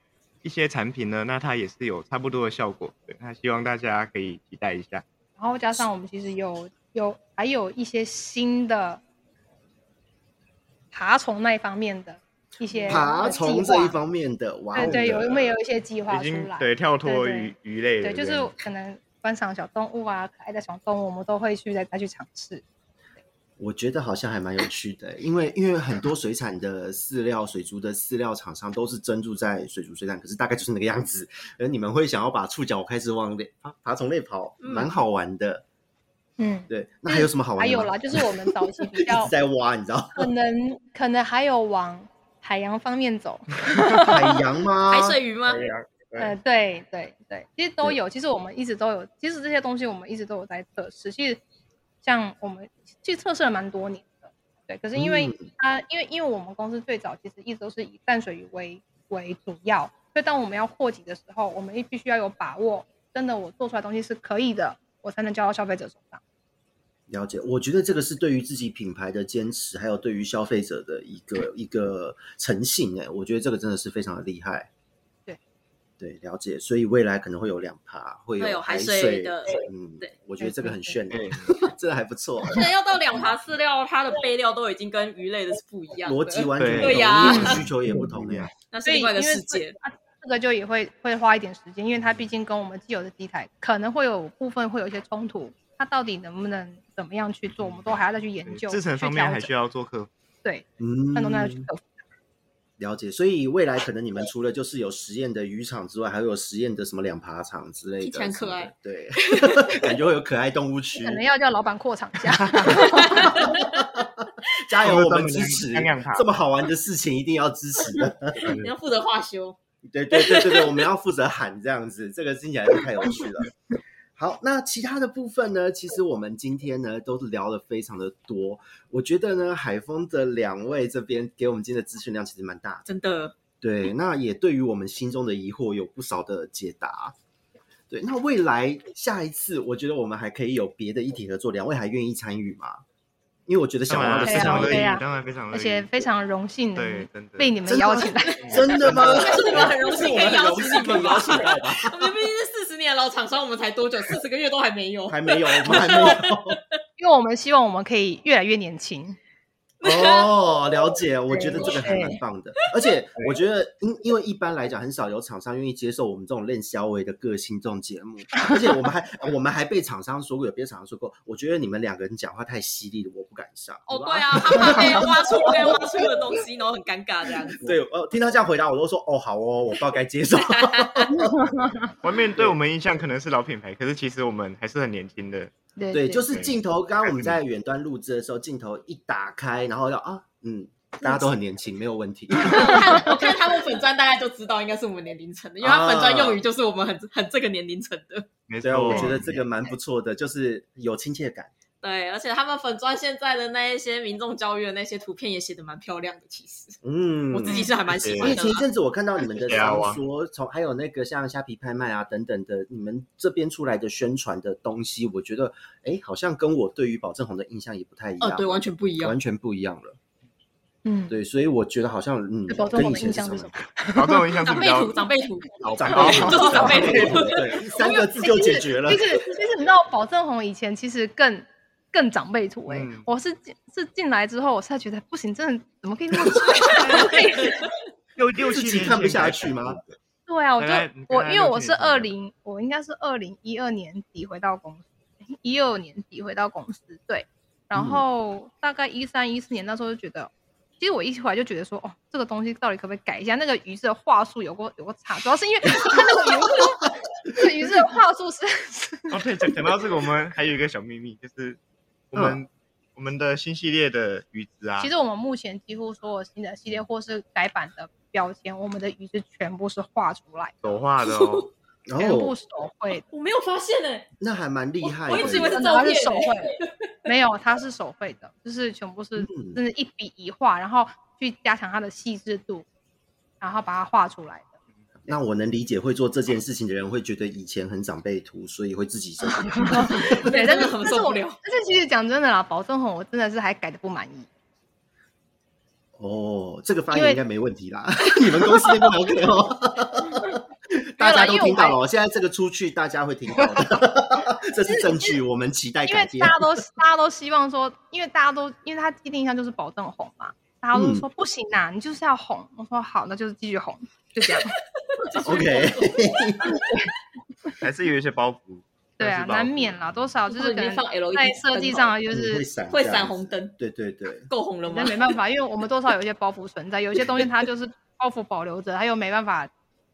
一些产品呢，那它也是有差不多的效果，对，那希望大家可以期待一下。然后加上我们其实有有还有一些新的爬虫那一方面的一些爬虫这一方面的，哇，对对，有没有一些计划出来？对，跳脱鱼鱼类的，对，就是可能观赏小动物啊，可爱的小动物，我们都会去再再去尝试。我觉得好像还蛮有趣的，因为因为很多水产的饲料、水族的饲料厂商都是专注在水族水产，可是大概就是那个样子。而你们会想要把触角开始往爬爬虫类跑，蛮好玩的。嗯，对。那还有什么好玩的？还有啦，就是我们早期比 [laughs] 较在挖，你知道？可能可能还有往海洋方面走。[laughs] 海洋吗？海水鱼吗？呃，对对对，其实都有。其实我们一直都有，其实这些东西我们一直都有在测试。其实像我们。其实测试了蛮多年的，对。可是因为它，嗯、因为因为我们公司最早其实一直都是以淡水鱼为为主要，所以当我们要扩级的时候，我们必须要有把握，真的我做出来的东西是可以的，我才能交到消费者手上。了解，我觉得这个是对于自己品牌的坚持，还有对于消费者的一个一个诚信哎，我觉得这个真的是非常的厉害。对，了解，所以未来可能会有两爬，会有海水，的，嗯，对，我觉得这个很炫，的，这个还不错。现在要到两爬饲料，它的备料都已经跟鱼类的是不一样，逻辑完全不同，对呀，需求也不同呀。那是另外一个世界，这个就也会会花一点时间，因为它毕竟跟我们既有的机台可能会有部分会有一些冲突，它到底能不能怎么样去做，我们都还要再去研究。制程方面还需要做客服，对，嗯，很多都要去克服。了解，所以未来可能你们除了就是有实验的渔场之外，还会有实验的什么两爬场之类的，很可爱。对，[laughs] 感觉会有可爱动物区，可能要叫老板扩厂一下。加油，我们支持这么好玩的事情，一定要支持的。[laughs] 你要负责化修。对对对对对，我们要负责喊这样子，这个听起来就太有趣了。好，那其他的部分呢？其实我们今天呢都是聊得非常的多。我觉得呢，海峰的两位这边给我们今天的资讯量其实蛮大的，真的。对，那也对于我们心中的疑惑有不少的解答。对，那未来下一次，我觉得我们还可以有别的议题合作，两位还愿意参与吗？因为我觉得小王的非常乐意，啊当然非常乐意，而且非常荣幸的对，真的被你们邀请来，真的吗？是你们很荣幸 [laughs] 可以邀请你们邀请到吧？[laughs] 我们毕竟是四十老厂商，我们才多久？四十个月都还没有，还没有，我们还没有。因为我们希望我们可以越来越年轻。哦，了 [laughs] 解，我觉得这个还蛮棒的，而且我觉得，因因为一般来讲，很少有厂商愿意接受我们这种练肖维的个性这种节目，而且我们还 [laughs] 我们还被厂商说过，有别的厂商说过，我觉得你们两个人讲话太犀利了，我不敢上。哦，对啊，他怕被挖出被挖出的东西，然后很尴尬这样子。对，呃，听他这样回答，我都说，哦，好哦，我不知道该接受。[laughs] 外面对我们印象可能是老品牌，可是其实我们还是很年轻的。对，对，就是镜头。刚刚我们在远端录制的时候，镜头一打开，然后要啊，嗯，大家都很年轻，没有问题。[laughs] 我看我看他们粉砖，大概就知道应该是我们年龄层的，因为他粉砖用语就是我们很很这个年龄层的。没错，我觉得这个蛮不错的，就是有亲切感。对，而且他们粉专现在的那一些民众教育的那些图片也写的蛮漂亮的，其实，嗯，我自己是还蛮喜欢的。因为前一阵子我看到你们的 [laughs] 小说，从还有那个像虾皮拍卖啊等等的，你们这边出来的宣传的东西，我觉得，哎，好像跟我对于保正红的印象也不太一样，哦，对，完全不一样，完全不一样了。嗯，对，所以我觉得好像，嗯，宝正 [laughs] 红的印象是什么？保证红印象长辈图，长辈图，长辈图，就是长辈图，对，三个字就解决了。其实，其实你知道，宝正红以前其实更。更长辈图哎，我是进是进来之后，我才觉得不行，真的怎么可以那么长？[laughs] 六六七年看不下去吗？[laughs] 对啊，我就我因为我是二零，我应该是二零一二年底回到公司，[laughs] 一二年底回到公司，对，然后大概一三一四年那时候就觉得，其实我一回来就觉得说，哦，这个东西到底可不可以改一下？那个鱼是话术有过有过差，主要是因为他那个鱼是鱼是话术是。哦，对，讲讲到这个，我们还有一个小秘密，就是。我们、嗯、我们的新系列的鱼子啊，其实我们目前几乎所有新的系列或是改版的标签，我们的鱼子全部是画出来的，手画的哦，[laughs] 全部手绘。我没有发现呢、欸，那还蛮厉害的。我一直以为是它是手绘，[laughs] 没有，它是手绘的，就是全部是真的一笔一画，然后去加强它的细致度，然后把它画出来。那我能理解会做这件事情的人会觉得以前很长辈图，所以会自己做 [laughs] 对，但是很受不了。但是其实讲真的啦，保证红我真的是还改的不满意。哦，这个发言应该没问题啦。[laughs] 你们公司那边 OK 哦。[laughs] 大家都听到了，现在这个出去大家会听到的，这是证据。我们期待。因为大家都大家都希望说，因为大家都因为他既定印象就是保证红嘛，大家都说不行呐，你就是要哄。我说好，那就是继续哄。就这样，[laughs] OK，[laughs] 还是有一些包袱，对啊，难免啦，多少就是可能在设计上就是会闪红灯，对对对，[laughs] 够红了吗？那没办法，因为我们多少有一些包袱存在，有些东西它就是包袱保留着，它又没办法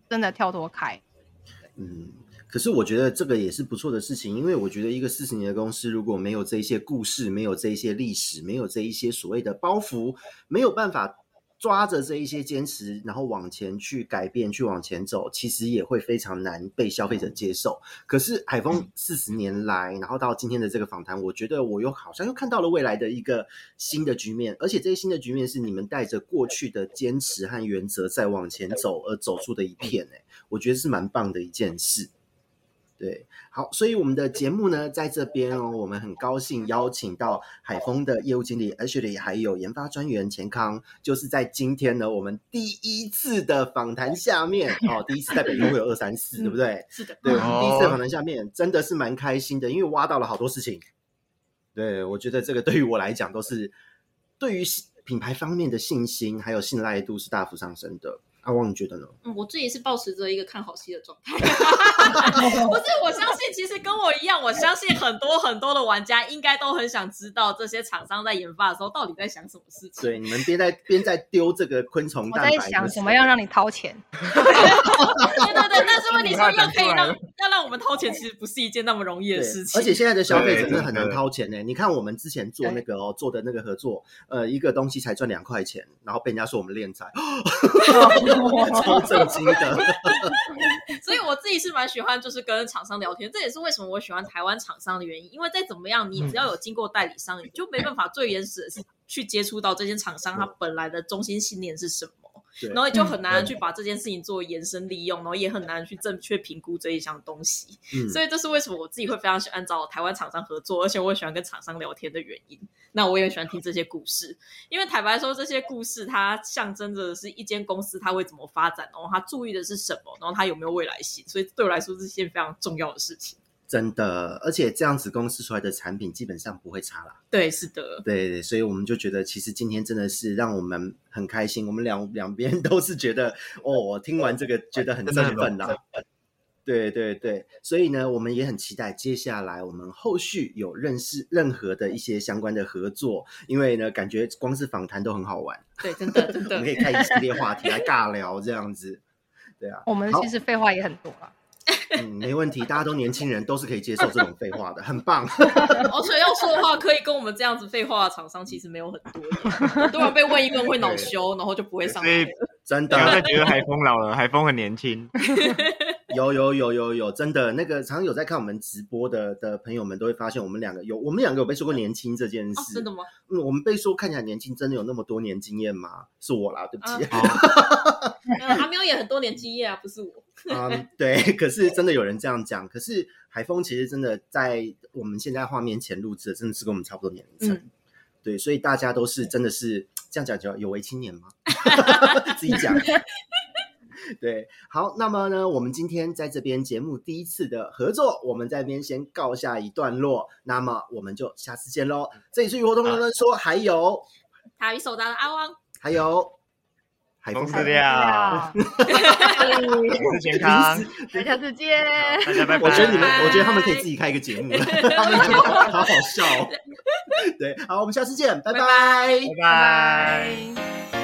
真的跳脱开。嗯，可是我觉得这个也是不错的事情，因为我觉得一个四十年的公司如果没有这一些故事，没有这一些历史，没有这一些所谓的包袱，没有办法。抓着这一些坚持，然后往前去改变，去往前走，其实也会非常难被消费者接受。可是海峰四十年来，然后到今天的这个访谈，我觉得我又好像又看到了未来的一个新的局面，而且这些新的局面是你们带着过去的坚持和原则在往前走而走出的一片，哎，我觉得是蛮棒的一件事。对，好，所以我们的节目呢，在这边哦，我们很高兴邀请到海峰的业务经理 Ashley，还有研发专员钱康，就是在今天呢，我们第一次的访谈下面哦，第一次在北京会有二三四，对不对？是的，对，第一次访谈下面真的是蛮开心的，因为挖到了好多事情。对，我觉得这个对于我来讲都是对于品牌方面的信心还有信赖度是大幅上升的。阿旺，你觉得呢？嗯，我自己是保持着一个看好戏的状态。[laughs] 不是，我相信其实跟我一样，我相信很多很多的玩家应该都很想知道这些厂商在研发的时候到底在想什么事情。对，你们边在边在丢这个昆虫蛋白，我在想什么要让你掏钱。对 [laughs] 对 [laughs] 对，但是问题是要可以让要让我们掏钱，其实不是一件那么容易的事情。而且现在的消费者真的很难掏钱呢。你看我们之前做那个哦做的那个合作，呃，一个东西才赚两块钱，然后被人家说我们敛财。超震惊的，[laughs] 所以我自己是蛮喜欢，就是跟厂商聊天。这也是为什么我喜欢台湾厂商的原因。因为再怎么样，你只要有经过代理商，你就没办法最原始的是去接触到这些厂商他本来的中心信念是什么。然后就很难去把这件事情做延伸利用，然后也很难去正确评估这一项东西。嗯、所以这是为什么我自己会非常喜欢找台湾厂商合作，而且我也喜欢跟厂商聊天的原因。那我也喜欢听这些故事，因为坦白说，这些故事它象征着是一间公司它会怎么发展，然后它注意的是什么，然后它有没有未来性。所以对我来说，这是件非常重要的事情。真的，而且这样子公司出来的产品基本上不会差啦。对，是的，对，所以我们就觉得，其实今天真的是让我们很开心。我们两 [laughs] 两边都是觉得，哦，我听完这个觉得很振奋啦。[laughs] 对对对，所以呢，我们也很期待接下来我们后续有认识任何的一些相关的合作，因为呢，感觉光是访谈都很好玩。对，真的真的，[laughs] 我们可以开一系列话题来尬聊这样子。对啊，我们其实废话也很多啊。[laughs] 嗯，没问题，大家都年轻人，都是可以接受这种废话的，很棒。[laughs] 而且要说的话，可以跟我们这样子废话的厂商其实没有很多，突然被问一问会恼羞，然后就不会上来。真的，不要再觉得海峰老了，海峰很年轻。[laughs] [laughs] 有有有有有，真的那个常常有在看我们直播的的朋友们都会发现，我们两个有我们两个有被说过年轻这件事。哦，真的吗？嗯，我们被说看起来年轻，真的有那么多年经验吗？是我啦，对不起。[laughs] 阿喵也很多年经验啊，不是我。嗯，对。可是真的有人这样讲。可是海峰其实真的在我们现在画面前录制的，真的是跟我们差不多年龄层。嗯、对，所以大家都是真的是这样讲，叫有为青年吗？[laughs] 自己讲。对，好，那么呢，我们今天在这边节目第一次的合作，我们在这边先告下一段落。那么我们就下次见喽。这里是鱼活通通说，还有台语手札的阿汪，还有海风饲料，健康，下次见，大家拜拜。我觉得你们，我觉得他们可以自己开一个节目，[laughs] 他们觉得好好笑哦。[laughs] 对，好，我们下次见，拜拜，拜拜。